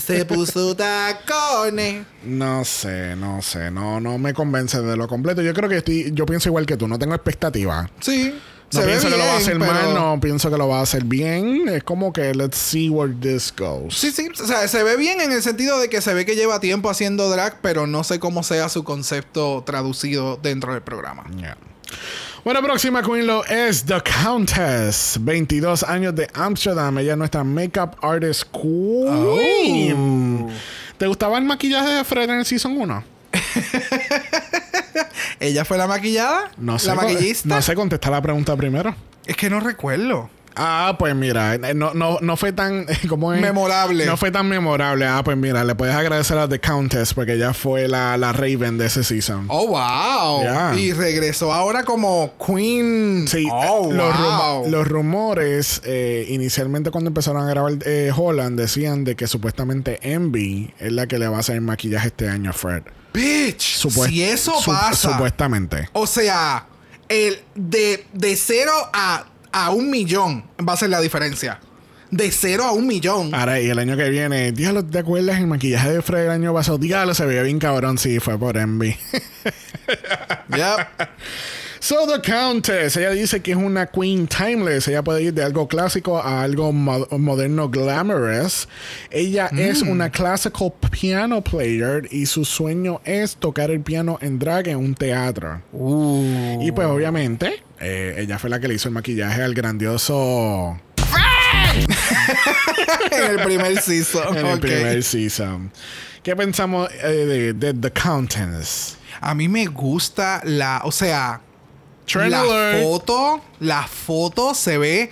Se puso tacones. No sé, no sé, no, no me convence de lo completo. Yo creo que estoy, yo pienso igual que tú, no tengo expectativa. Sí. No se ve pienso que lo va a hacer pero- mal, no pienso que lo va a hacer bien. Es como que let's see where this goes. Sí, sí, o sea, se ve bien en el sentido de que se ve que lleva tiempo haciendo drag, pero no sé cómo sea su concepto traducido dentro del programa. Yeah. Bueno, próxima Queen lo es The Countess. 22 años de Amsterdam. Ella es nuestra makeup artist queen. Oh. ¿Te gustaba el maquillaje de Fred en el Season 1? *laughs* ¿Ella fue la maquillada? No sé. ¿La maquillista? No sé contestar la pregunta primero. Es que no recuerdo. Ah, pues mira, eh, no, no, no fue tan *laughs* ¿cómo es? Memorable. No fue tan memorable. Ah, pues mira, le puedes agradecer a The Countess porque ella fue la, la Raven de ese season. Oh, wow. Y regresó ahora como Queen. Sí, Oh, eh, los, wow. rumo- los rumores eh, inicialmente cuando empezaron a grabar eh, Holland decían de que supuestamente Envy es la que le va a hacer el maquillaje este año a Fred. Bitch. Supuest- si eso su- pasa. Supuestamente. O sea, el de, de cero a, a un millón va a ser la diferencia. De cero a un millón. Ahora, y el año que viene, diablo, ¿te acuerdas el maquillaje de Fred el año pasado? Diablo, se veía bien cabrón, sí, fue por Envy. Yep. *laughs* So the Countess, ella dice que es una queen timeless. Ella puede ir de algo clásico a algo mo- moderno glamorous. Ella es una classical piano player y su sueño es tocar el piano en drag en un teatro. Uh. Y pues obviamente, eh, ella fue la que le hizo el maquillaje al grandioso *laughs* en el primer season. en el primer season. ¿Qué pensamos eh, de, de The Countess? A mí me gusta la. O sea, Trend la alert. foto, la foto se ve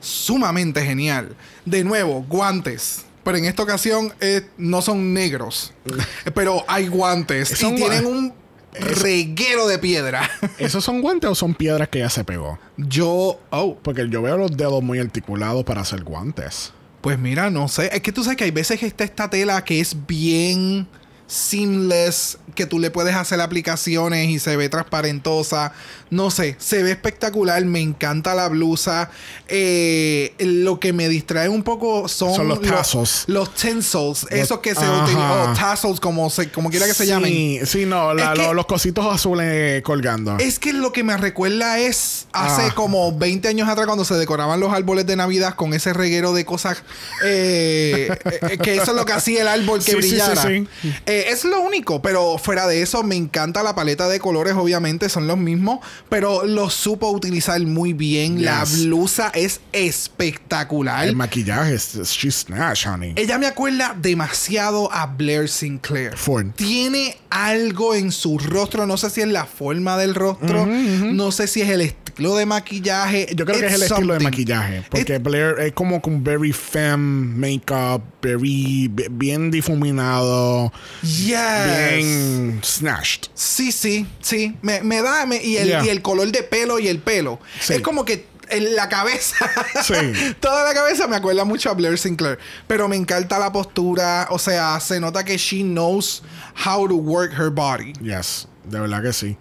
sumamente genial. De nuevo, guantes. Pero en esta ocasión eh, no son negros. *laughs* pero hay guantes. Son y tienen un reguero de piedra. *laughs* ¿Esos son guantes o son piedras que ya se pegó? Yo, oh, Porque yo veo los dedos muy articulados para hacer guantes. pues mira, no sé. Es que tú sabes que hay veces que está esta tela que es bien seamless, que tú le puedes hacer aplicaciones y se ve transparentosa. No sé, se ve espectacular. Me encanta la blusa. Eh, lo que me distrae un poco son, Son los tassels. Los Los- esos que se utilizan. O tassels, como, se, como quiera que se sí, llamen. Sí, no, la- que- los cositos azules colgando. Es que lo que me recuerda es hace Ah. como 20 años atrás cuando se decoraban los árboles de Navidad con ese reguero de cosas eh, eh, que eso es lo que hacía el árbol que Sí, sí. Eh, es lo único, pero fuera de eso me encanta la paleta de colores, obviamente son los mismos, pero lo supo utilizar muy bien. La blusa es espectacular. El maquillaje, es- she's snatch, honey. Ella me acuerda demasiado a Blair Sinclair. Tiene algo en su rostro, no sé si es la forma del rostro, no sé si es el estilo de maquillaje. Yo creo que es el estilo de maquillaje. Porque It- Blair es como con very femme makeup, very, bi- bien difuminado, Yes. bien snatched. Sí, sí, sí. Me, me da. me- y, el, Yeah. y el color de pelo y el pelo. Sí. Es como que en la cabeza. Sí. *laughs* Toda la cabeza me acuerda mucho a Blair Sinclair. Pero me encanta la postura. O sea, se nota que she knows how to work her body. Yes, de verdad que sí.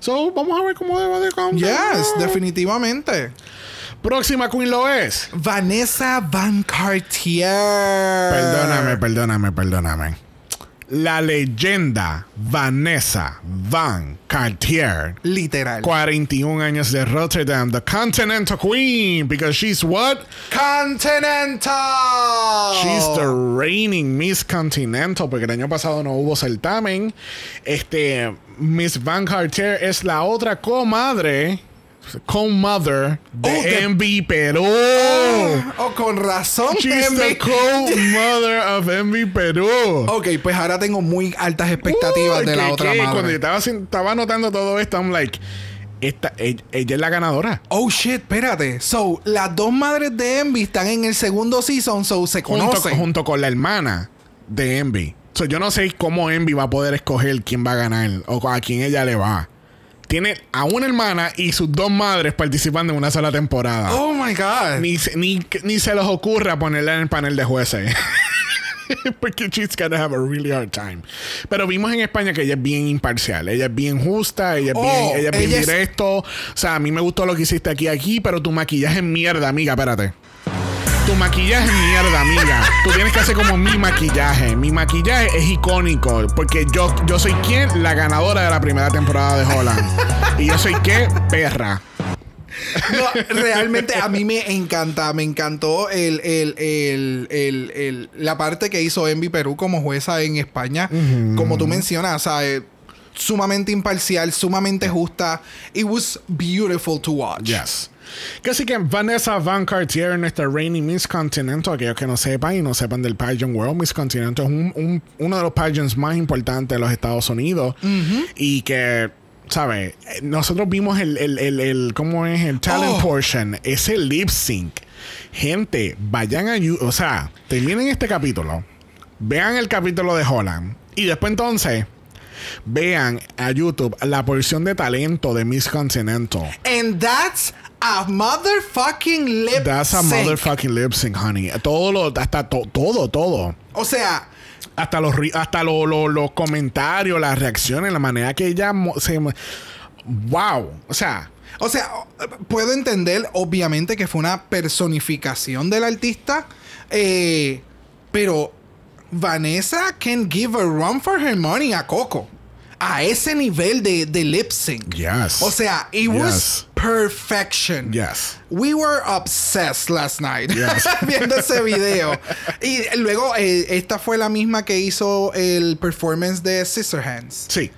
So, vamos a ver cómo debe de countdown. Yes, definitivamente. Próxima Queen lo es. Vanessa Van Cartier. Perdóname, perdóname, perdóname. La leyenda Vanessa Van Cartier. Literal. 41 años de Rotterdam, the Continental Queen, because she's what? Continental. She's the reigning Miss Continental, porque el año pasado no hubo certamen. Este, Miss Van Cartier es la otra comadre, co-mother de Oh, de- Envy Perú. Oh, con razón. She's the Envy. co-mother *laughs* of Envy Perú. Ok, pues ahora tengo muy altas expectativas de la otra que Cuando yo madre. estaba, estaba anotando todo esto, I'm like, esta, ella, ella es la ganadora. Oh shit, espérate. So, las dos madres de Envy están en el segundo season, so se Junto, conocen. junto con la hermana de Envy. So, yo no sé cómo Envy va a poder escoger quién va a ganar o a quién ella le va. Tiene a una hermana y sus dos madres participando en una sola temporada. Oh my god. Ni, se- ni, ni se les ocurra ponerla en el panel de jueces. *laughs* Porque she's gonna have a really hard time. Pero vimos en España que ella es bien imparcial. Ella es bien justa, ella es Oh, bien, ella es bien es- directo. O sea, a mí me gustó lo que hiciste aquí aquí, pero tu maquillaje es mierda, amiga. Espérate. Tu maquillaje es mierda, amiga. Tú tienes que hacer como mi maquillaje. Mi maquillaje es icónico. Porque yo, yo soy quien? La ganadora de la primera temporada de Holland. y yo soy qué? Perra. No, realmente a mí me encanta, me encantó el, el- el- el- el- la parte que hizo Envy Perú como jueza en España. Como tú mencionas, o sea, eh, sumamente imparcial, sumamente justa. It was beautiful to watch. Yes. Que así que Vanessa Van Cartier, nuestra reigning Miss Continental, aquellos que no sepan y no sepan del pageant world, Miss Continental es un- un- uno de los pageants más importantes de los Estados Unidos y que, ¿sabes? Nosotros vimos el, el, el, el- ¿cómo es? El talent Oh. portion, ese lip sync. Gente, vayan a, you- o sea, terminen este capítulo, vean el capítulo de Holland y después entonces... Vean a YouTube la porción de talento de Miss Continental. And that's a motherfucking lip That's a sync. motherfucking lip sync, honey. Todo lo, hasta to- todo, todo. O sea, Hasta los hasta lo- lo- los comentarios, las reacciones, la manera que ella se wow. O sea, O sea, puedo entender, obviamente, que fue una personificación del artista, eh, pero Vanessa can give a run for her money a Coco. A ese nivel de, de lip sync. yes. O sea, it Yes. was perfection. yes. We were obsessed last night *laughs* Yes. viendo ese video. Y luego, eh, esta fue la misma que hizo el performance de Sister Hands. Sí.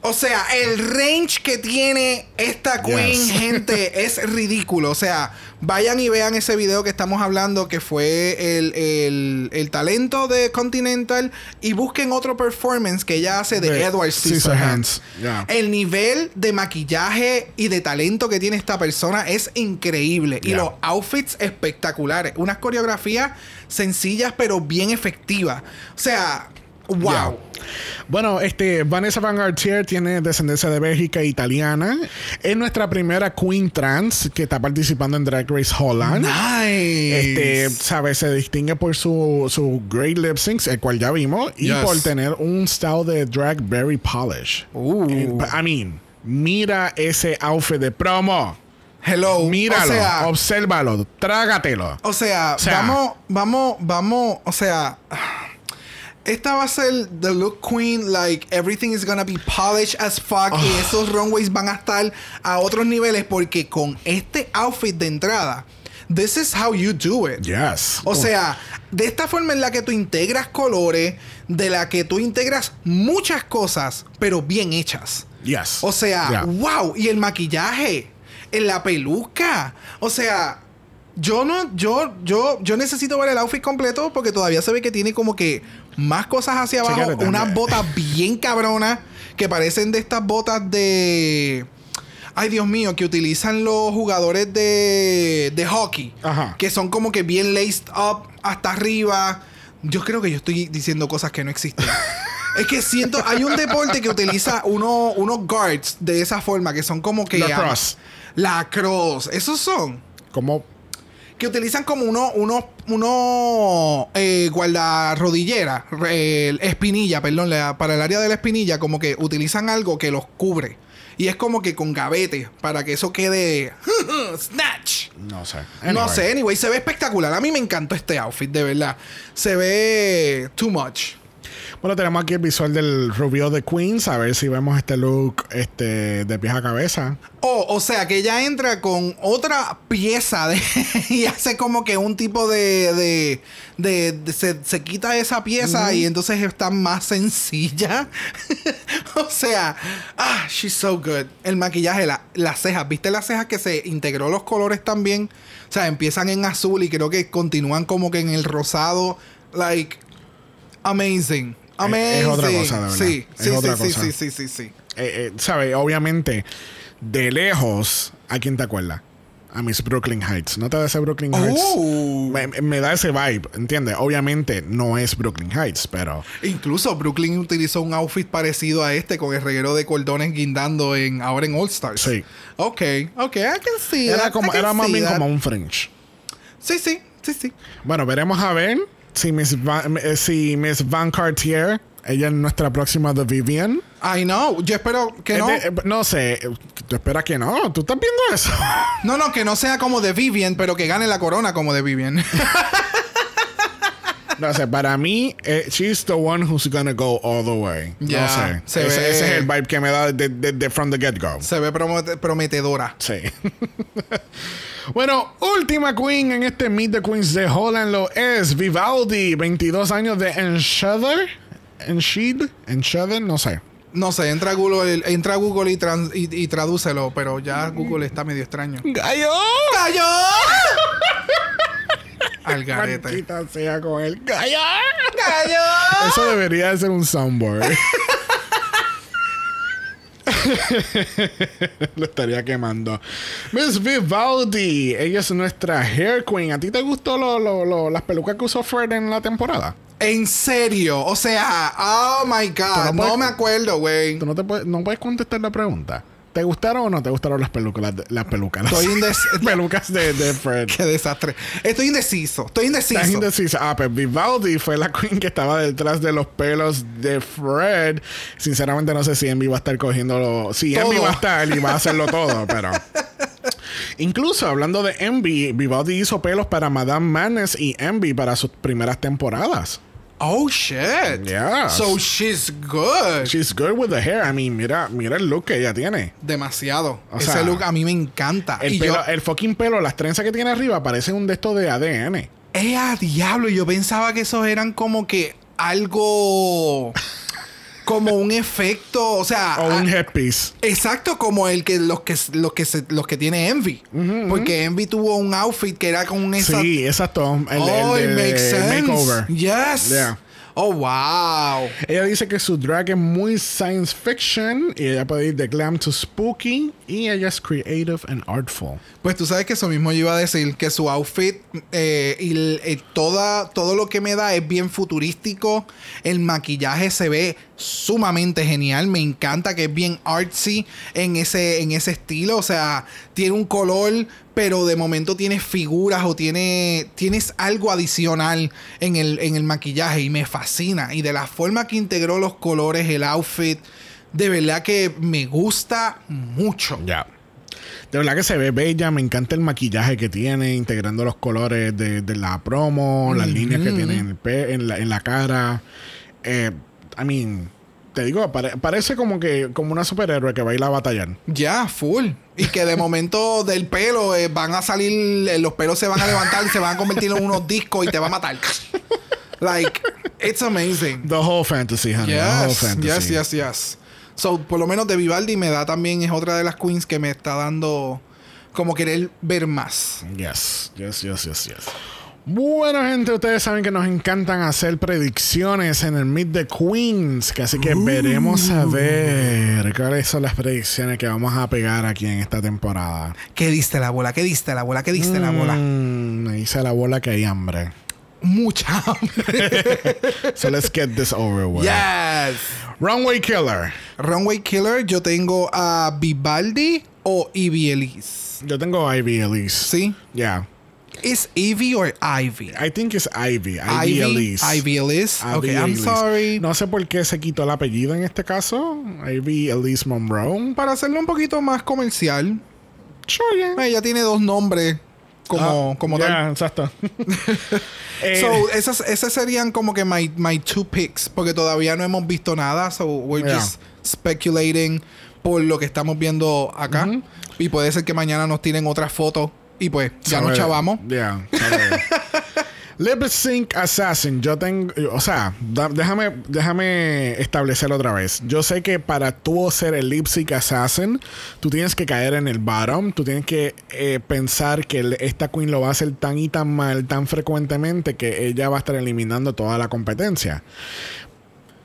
O sea, el range que tiene esta queen, Yes. *laughs* gente, es ridículo. O sea, vayan y vean ese video que estamos hablando, que fue el, el- el talento de Continental, y busquen otro performance que ella hace de, De Edward Scissorhands. Yeah. El nivel de maquillaje y de talento que tiene esta persona es increíble. Y los outfits espectaculares. Unas coreografías sencillas, pero bien efectivas. O sea, wow. Yeah. Bueno, este Vanessa Van Gartier tiene descendencia de Bélgica e italiana. Es nuestra primera queen trans que está participando en Drag Race Holland. Nice. Este, ¿sabes? Se distingue por su, su great lip syncs, el cual ya vimos, y Yes. por tener un style de drag very polished. Uh. Eh, I mean, mira ese outfit de promo. Hello. Míralo, O sea, obsérvalo, trágatelo. o sea, O sea- vamos, vamos, vamos, o sea, esta va a ser the look queen, like everything is gonna be polished as fuck Ah. y esos runways van a estar a otros niveles porque con este outfit de entrada, this is how you do it. Yes. O sea, de esta forma en la que tú integras colores, de la que tú integras muchas cosas, pero bien hechas. yes. O sea, Yeah. wow, y el maquillaje, en la peluca. O sea, yo no, yo, yo, yo necesito ver el outfit completo porque todavía se ve que tiene como que más cosas hacia abajo, unas botas bien cabronas que parecen de estas botas de. Ay, Dios mío, que utilizan los jugadores de, de hockey. Ajá. Que son como que bien laced up hasta arriba. Yo creo que yo estoy diciendo cosas que no existen. *laughs* es que siento, hay un deporte que utiliza uno- unos guards de esa forma, que son como que... Lacrosse. La cross. Esos son. Como Que utilizan como unos, unos, unos eh, guardarrodilleras, eh, espinilla, perdón, la- para el área de la espinilla, como que utilizan algo que los cubre. Y es como que con gavete, para que eso quede... *laughs* Snatch. no sé. No sé, anyway, se ve espectacular. A mí me encantó este outfit, de verdad. Se ve too much. Bueno, tenemos aquí el visual del Rubio de Queens. A ver si vemos este look este, de pies a cabeza. Oh, o sea, que ella entra con otra pieza de, *laughs* y hace como que un tipo de... de, de- de- se, se quita esa pieza y entonces está más sencilla. *laughs* o sea, ah, she's so good. El maquillaje, la- las cejas. ¿Viste las cejas que se integró los colores también? O sea, empiezan en azul y creo que continúan como que en el rosado. Like, amazing. Amazing. es otra cosa, de verdad. Sí, Es sí, otra sí, sí, cosa. sí, sí, sí, sí. Eh, eh, ¿Sabe? Obviamente, de lejos, ¿a quién te acuerdas? A Miss Brooklyn Heights. ¿No te da ese Brooklyn Heights? Oh. Me, me da ese vibe, ¿entiendes? Obviamente no es Brooklyn Heights, pero... Incluso Brooklyn utilizó un outfit parecido a este con el reguero de cordones guindando en ahora en All Stars. Sí. Ok, ok, I can see Era, that, como, I can era más bien como un French. Sí, sí, sí, sí. Bueno, veremos a ver si Miss Van, eh, si Miss Van Cartier, ella es nuestra próxima de Vivian. I know. Yo espero que Es no. de- eh, no sé, eh, tú esperas que no. ¿Tú estás viendo eso? No, no, que no sea como de Vivian, pero que gane la corona como de Vivian. *laughs* No sé, para mí, eh, she's the one who's gonna go all the way. Ya, no sé. se ese, ve- ese es el vibe que me da de, de- de from the get-go. Se ve prometedora. Sí. *laughs* bueno, última queen en este Meet the Queens de Holland lo es Vivaldi, 22 años de Enshudder. Enshed, Enshudder, no sé. No sé, entra a Google, entra a Google y, trans- y, y tradúcelo, pero ya Google está medio extraño. ¡Gallo! ¡Cayó! *laughs* Al garete. Sea con el gallo. ¡Cayó! Eso debería de ser un soundboard. Lo estaría quemando. Miss Vivaldi, ella es nuestra hair queen. ¿A ti te gustó lo- lo- lo- las pelucas que usó Fred en la temporada? En serio, o sea, oh my god, no no, me acuerdo, güey. ¿Tú no, te puedes, no puedes contestar la pregunta? ¿Te gustaron o no te gustaron las pelucas? Las, pelucas. *laughs* las- Estoy indes- pelucas de, de Fred. Qué desastre. Estoy indeciso, estoy indeciso. Estás indecisa. Ah, pues Vivaldi fue la queen que estaba detrás de los pelos de Fred. Sinceramente no sé si Envy va a estar cogiéndolo. Si Todo. Envy va a estar y va a hacerlo *laughs* todo, pero... Incluso hablando de Envy, Vivaldi hizo pelos para Madame Madness y Envy para sus primeras temporadas. Oh shit. Yes. So she's good. She's good with the hair. I mean, mira, mira el look que ella tiene. Demasiado. O Ese sea, look a mí me encanta. El, y pelo, yo, el fucking pelo, las trenzas que tiene arriba parecen un de estos de ADN. ¡Eh, a diablo! Yo pensaba que esos eran como que algo. *laughs* como un efecto, o sea, O un a- headpiece. exacto como el que los que los que se- los que tiene Envy, porque Envy tuvo un outfit que era con esa Sí, exacto. El, el oh, it makes sense. makeover. Yes. Yeah. Oh, wow. Ella dice que su drag es muy science fiction y ella puede ir de glam to spooky y ella es creative and artful. Pues tú sabes que eso mismo yo iba a decir, que su outfit eh, y eh, toda, todo lo que me da es bien futurístico. El maquillaje se ve sumamente genial. Me encanta que es bien artsy en ese, en ese estilo. O sea, tiene un color, pero de momento tienes figuras o tiene, tienes algo adicional en el, en el maquillaje y me fascina. Y de la forma que integró los colores, el outfit, de verdad que me gusta mucho. Ya. De verdad que se ve bella, me encanta el maquillaje que tiene, integrando los colores de, de la promo, las líneas que tiene en, el pe- en, la, en la cara. Eh, I mean, te digo, pare- parece como que como una superhéroe que va a ir a batallar. Ya, full. Y que de *laughs* momento del pelo eh, van a salir, eh, los pelos se van a levantar y se van a convertir en unos discos y te va a matar. like, it's amazing. The whole fantasy, honey. the whole Yes, fantasy. yes, yes, yes. So, por lo menos de Vivaldi me da también, es otra de las queens que me está dando como querer ver más. Yes, yes, yes, yes, yes. Bueno, gente, ustedes saben que nos encantan hacer predicciones en el Meet the Queens, que así que veremos a ver cuáles son las predicciones que vamos a pegar aquí en esta temporada. ¿Qué diste la bola? ¿Qué diste la bola? ¿Qué diste la bola? Mm, me hice la bola que hay hambre. Mucha hambre. *laughs* So let's get this over with. yes. Runway Killer. Runway Killer, yo tengo a Vivaldi o Ivy Elise. Yo tengo Ivy Elise. ¿Sí? Yeah. ¿Es Ivy o Ivy? I think it's Ivy. Ivy, Elise. Ivy Elise. Okay, I'm sorry. No sé por qué se quitó el apellido en este caso. Ivy Elise Monroe. Para hacerlo un poquito más comercial, Sure, yeah. ella tiene dos nombres como, Ah, como yeah, tal. exacto. *laughs* Eh, So, esas, esas serían como que my, my two picks, porque todavía no hemos visto nada, so we're Yeah. just speculating por lo que estamos viendo acá. Y puede ser que mañana nos tiren otra foto y pues ya nos chavamos. Yeah. sabe. *laughs* Lip Sync Assassin. Yo tengo. O sea, da- déjame, déjame establecer otra vez. Yo sé que para tú ser el Lip Sync Assassin, tú tienes que caer en el bottom. Tú tienes que eh, pensar que esta queen lo va a hacer tan y tan mal, tan frecuentemente, que ella va a estar eliminando toda la competencia.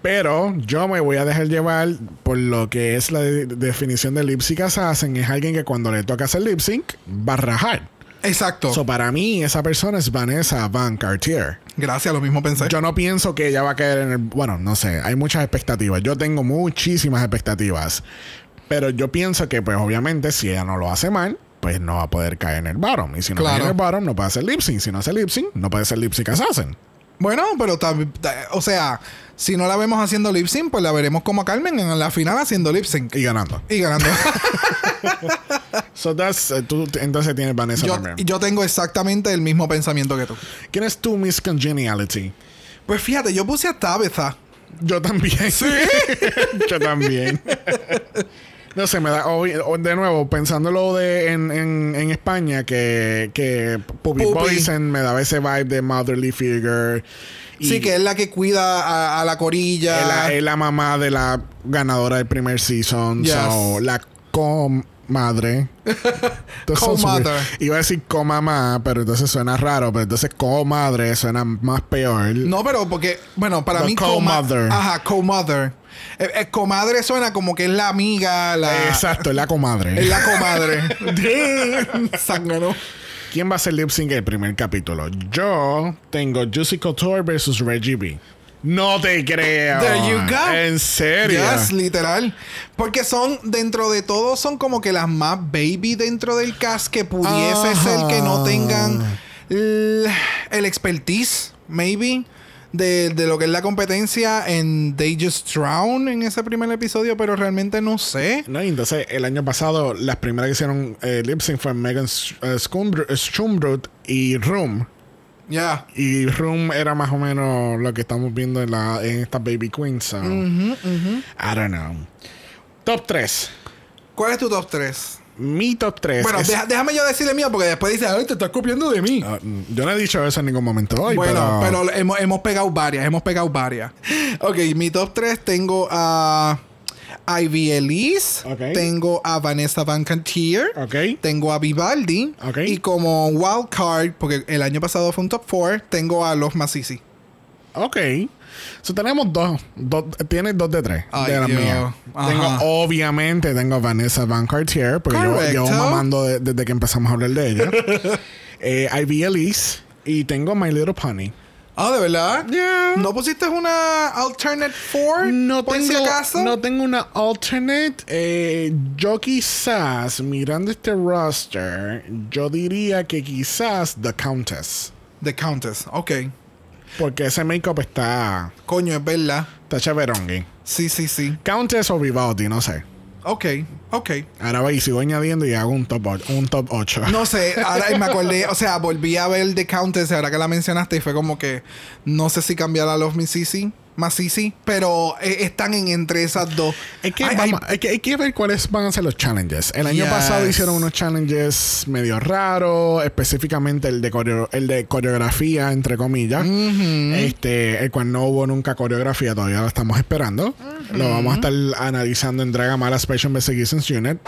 Pero yo me voy a dejar llevar por lo que es la de- definición de lip sync assassin. Es alguien que cuando le toca hacer lip sync va a rajar. Exacto. So, para mí, esa persona es Vanessa Van Cartier. Gracias, lo mismo pensé. Yo no pienso que ella va a caer en el. Bueno, no sé, hay muchas expectativas. Yo tengo muchísimas expectativas. Pero yo pienso que, pues, obviamente, si ella no lo hace mal, pues no va a poder caer en el bottom. Y si no Claro. cae en el bottom, no puede hacer lip sync. Si no hace lip sync, no puede ser lip sync assassin. Bueno, pero también, o sea, si no la vemos haciendo lip sync, pues la veremos como a Carmen en la final haciendo lip sync Y ganando. y ganando. *laughs* So that's, eh, tú entonces tienes Vanessa yo, también. yo tengo exactamente el mismo pensamiento que tú. ¿Quién es tu Miss Congeniality? Pues fíjate, yo puse a Tabitha. Yo también. Sí. *laughs* Yo también. No sé, me da. hoy- de nuevo, pensándolo de en, en, en España, que, que Puppy. Poison me daba ese vibe de motherly figure. Y Sí, que es la que cuida a, a la corilla. es la, es la mamá de la ganadora del primer season. Yes. So, la comadre. *laughs* Super- Iba a decir comamá, pero entonces suena raro. Pero entonces comadre suena más peor. No, pero porque, bueno, para The mí coma- co-mother. Ajá, co-mother. Eh, eh, comadre suena como que es la amiga, la. Exacto, es la comadre. Es la comadre. *laughs* *laughs* Damn, Zángano. ¿Quién va a ser lip sync el primer capítulo? Yo tengo Juicy Couture versus Reggie B. No te creo. There you go. En serio. Yes, literal. Porque son, dentro de todo, son como que las más baby dentro del cast que pudiese ser que no tengan el expertise, maybe, de, de lo que es la competencia en They Just Drown en ese primer episodio, pero realmente no sé. No, y entonces el año pasado las primeras que hicieron eh, lip sync fue Megan Schumbroot y Room. Ya. Y Room era más o menos lo que estamos viendo en, la, en esta Baby Queen. So, I don't know. Top 3. ¿Cuál es tu top 3? Mi top 3. Bueno, deja- déjame yo decirle mío porque después dice, ay, te estás copiando de mí. yo no he dicho eso en ningún momento hoy. bueno, pero, pero, hemos, hemos pegado varias, hemos pegado varias. *laughs* Ok, mi top 3 tengo a Ivy Elise, Ok. tengo a Vanessa Van Cantier, Ok. tengo a Vivaldi Ok. y como wild card, porque el año pasado fue un top 4, tengo a Los Masisi. Ok. So, tenemos dos, dos. Tienes dos de tres. Ay, de las Dios. mías. Ajá. Tengo, obviamente, tengo Vanessa Van Cartier, porque yo llevo mamando de- desde que empezamos a hablar de ella. *laughs* eh, Ivy Elise. Y tengo My Little Pony. Ah, ¿de verdad? Yeah. ¿No pusiste una alternate 4? No por tengo, si acaso? no tengo una alternate. Eh, yo quizás, mirando este roster, yo diría que quizás The Countess. The Countess, ok. Porque ese make-up está, Coño, es verdad. está chéverongui. Sí, sí, sí. Countess o Vivaldi, no sé. Ok, ok. Ahora voy y sigo añadiendo y hago un top 8. Un top 8. No sé, ahora me acordé, o sea, volví a ver The Countess ahora que la mencionaste y fue como que no sé si cambiar a Love Me Sisi, más Sisi, pero eh, están en entre esas dos. Es que, vamos, hay, que, hay que ver cuáles van a ser los challenges. El año Yes. pasado hicieron unos challenges medio raros, específicamente el de, coreo- el de coreografía, entre comillas. este, el cual no hubo nunca coreografía, todavía lo estamos esperando. Lo vamos a estar analizando en Dragamala Special Investigations Unit.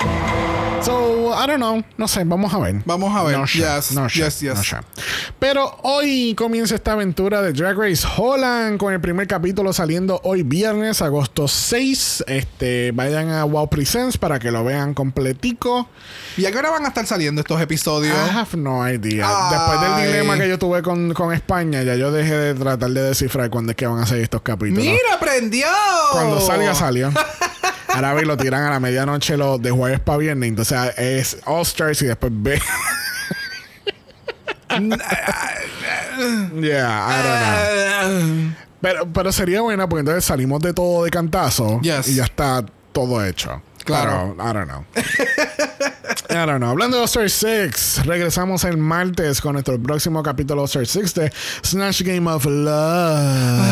So, I don't know. No sé, vamos a ver. Vamos a ver. No sure, Yes, no sure, yes, yes. no sure. Pero hoy comienza esta aventura de Drag Race Holland con el primer capítulo saliendo hoy viernes, agosto 6. Este, vayan a Wow Presents para que lo vean completico. ¿Y a qué hora van a estar saliendo estos episodios? I have no idea. Después del dilema que yo tuve con, con España, ya yo dejé de tratar de descifrar cuándo es que van a salir estos capítulos. ¡Mira, prendió! Cuando salga, salió. Ahora lo tiran a la medianoche lo de jueves para viernes. Entonces es All Stars y después ve. Yeah, I don't know. Pero, pero sería buena porque entonces salimos de todo de cantazo Yes. y ya está todo hecho. Claro. I don't know. I don't know. Hablando de All-Star 6, regresamos el martes con nuestro próximo capítulo All-Star 6 de Snatch Game of Love.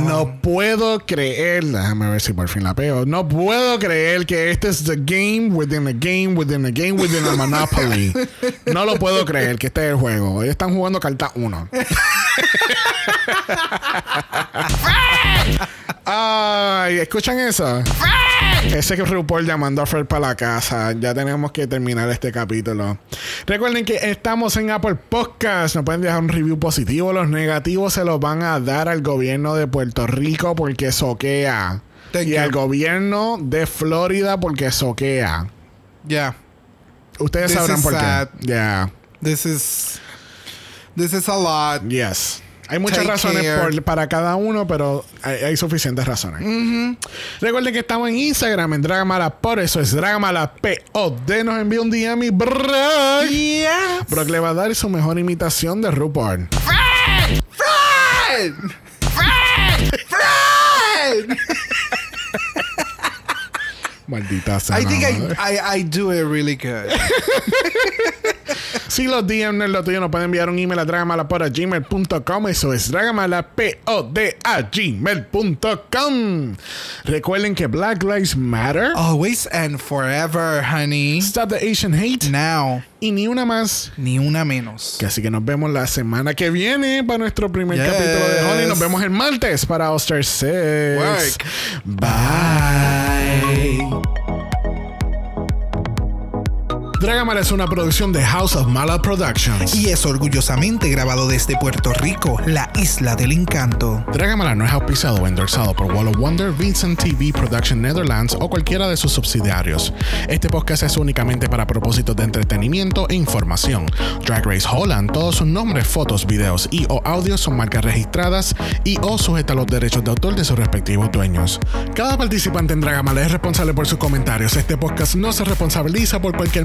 No puedo creer, déjame ver si por fin la pego. No puedo creer que este es the game within a game within a game within a Monopoly. No lo puedo creer que este es el juego. Ellos están jugando carta 1. *laughs* Ay, ¿escuchan eso? Ese que RuPaul llamando a Fred para la casa. Ya tenemos que terminar este capítulo. Recuerden que estamos en Apple Podcast. Nos pueden dejar un review positivo. Los negativos se los van a dar al gobierno de Puerto Rico porque soquea. Thank y you. al gobierno de Florida porque soquea. Ya. Ustedes This sabrán por sad. qué. Ya. This is. This is a lot. Yes. Hay muchas Take razones por- para cada uno, pero hay, hay suficientes razones. Recuerden que estamos en Instagram, en Dragamala, por eso es Dragamala POD. Nos envía un DM y Brock. Yeah. Brock le va a dar su mejor imitación de RuPaul. Fred! Fred! Fred! Maldita sea. I think. I, I, I do it really good. *laughs* Si los DM no es lo tuyo, nos pueden enviar un email a dragamalapod.gmail.com. Eso es dragamalapod a gmail.com. Recuerden que Black Lives Matter. Always and forever, honey. Stop the Asian Hate. Now, Y ni una más. ni una menos. Que así que nos vemos la semana que viene para nuestro primer Yes. capítulo de Honey. Nos vemos el martes para All Star 6. Work. Bye. Dragamala es una producción de House of Mala Productions. Y es orgullosamente grabado desde Puerto Rico, la isla del encanto. Dragamala no es auspiciado o endorsado por Wall of Wonder, Vincent TV Production Netherlands o cualquiera de sus subsidiarios. Este podcast es únicamente para propósitos de entretenimiento e información. Drag Race Holland, todos sus nombres, fotos, videos y o audios son marcas registradas y o sujeta a los derechos de autor de sus respectivos dueños. Cada participante en Dragamala es responsable por sus comentarios. Este podcast no se responsabiliza por cualquier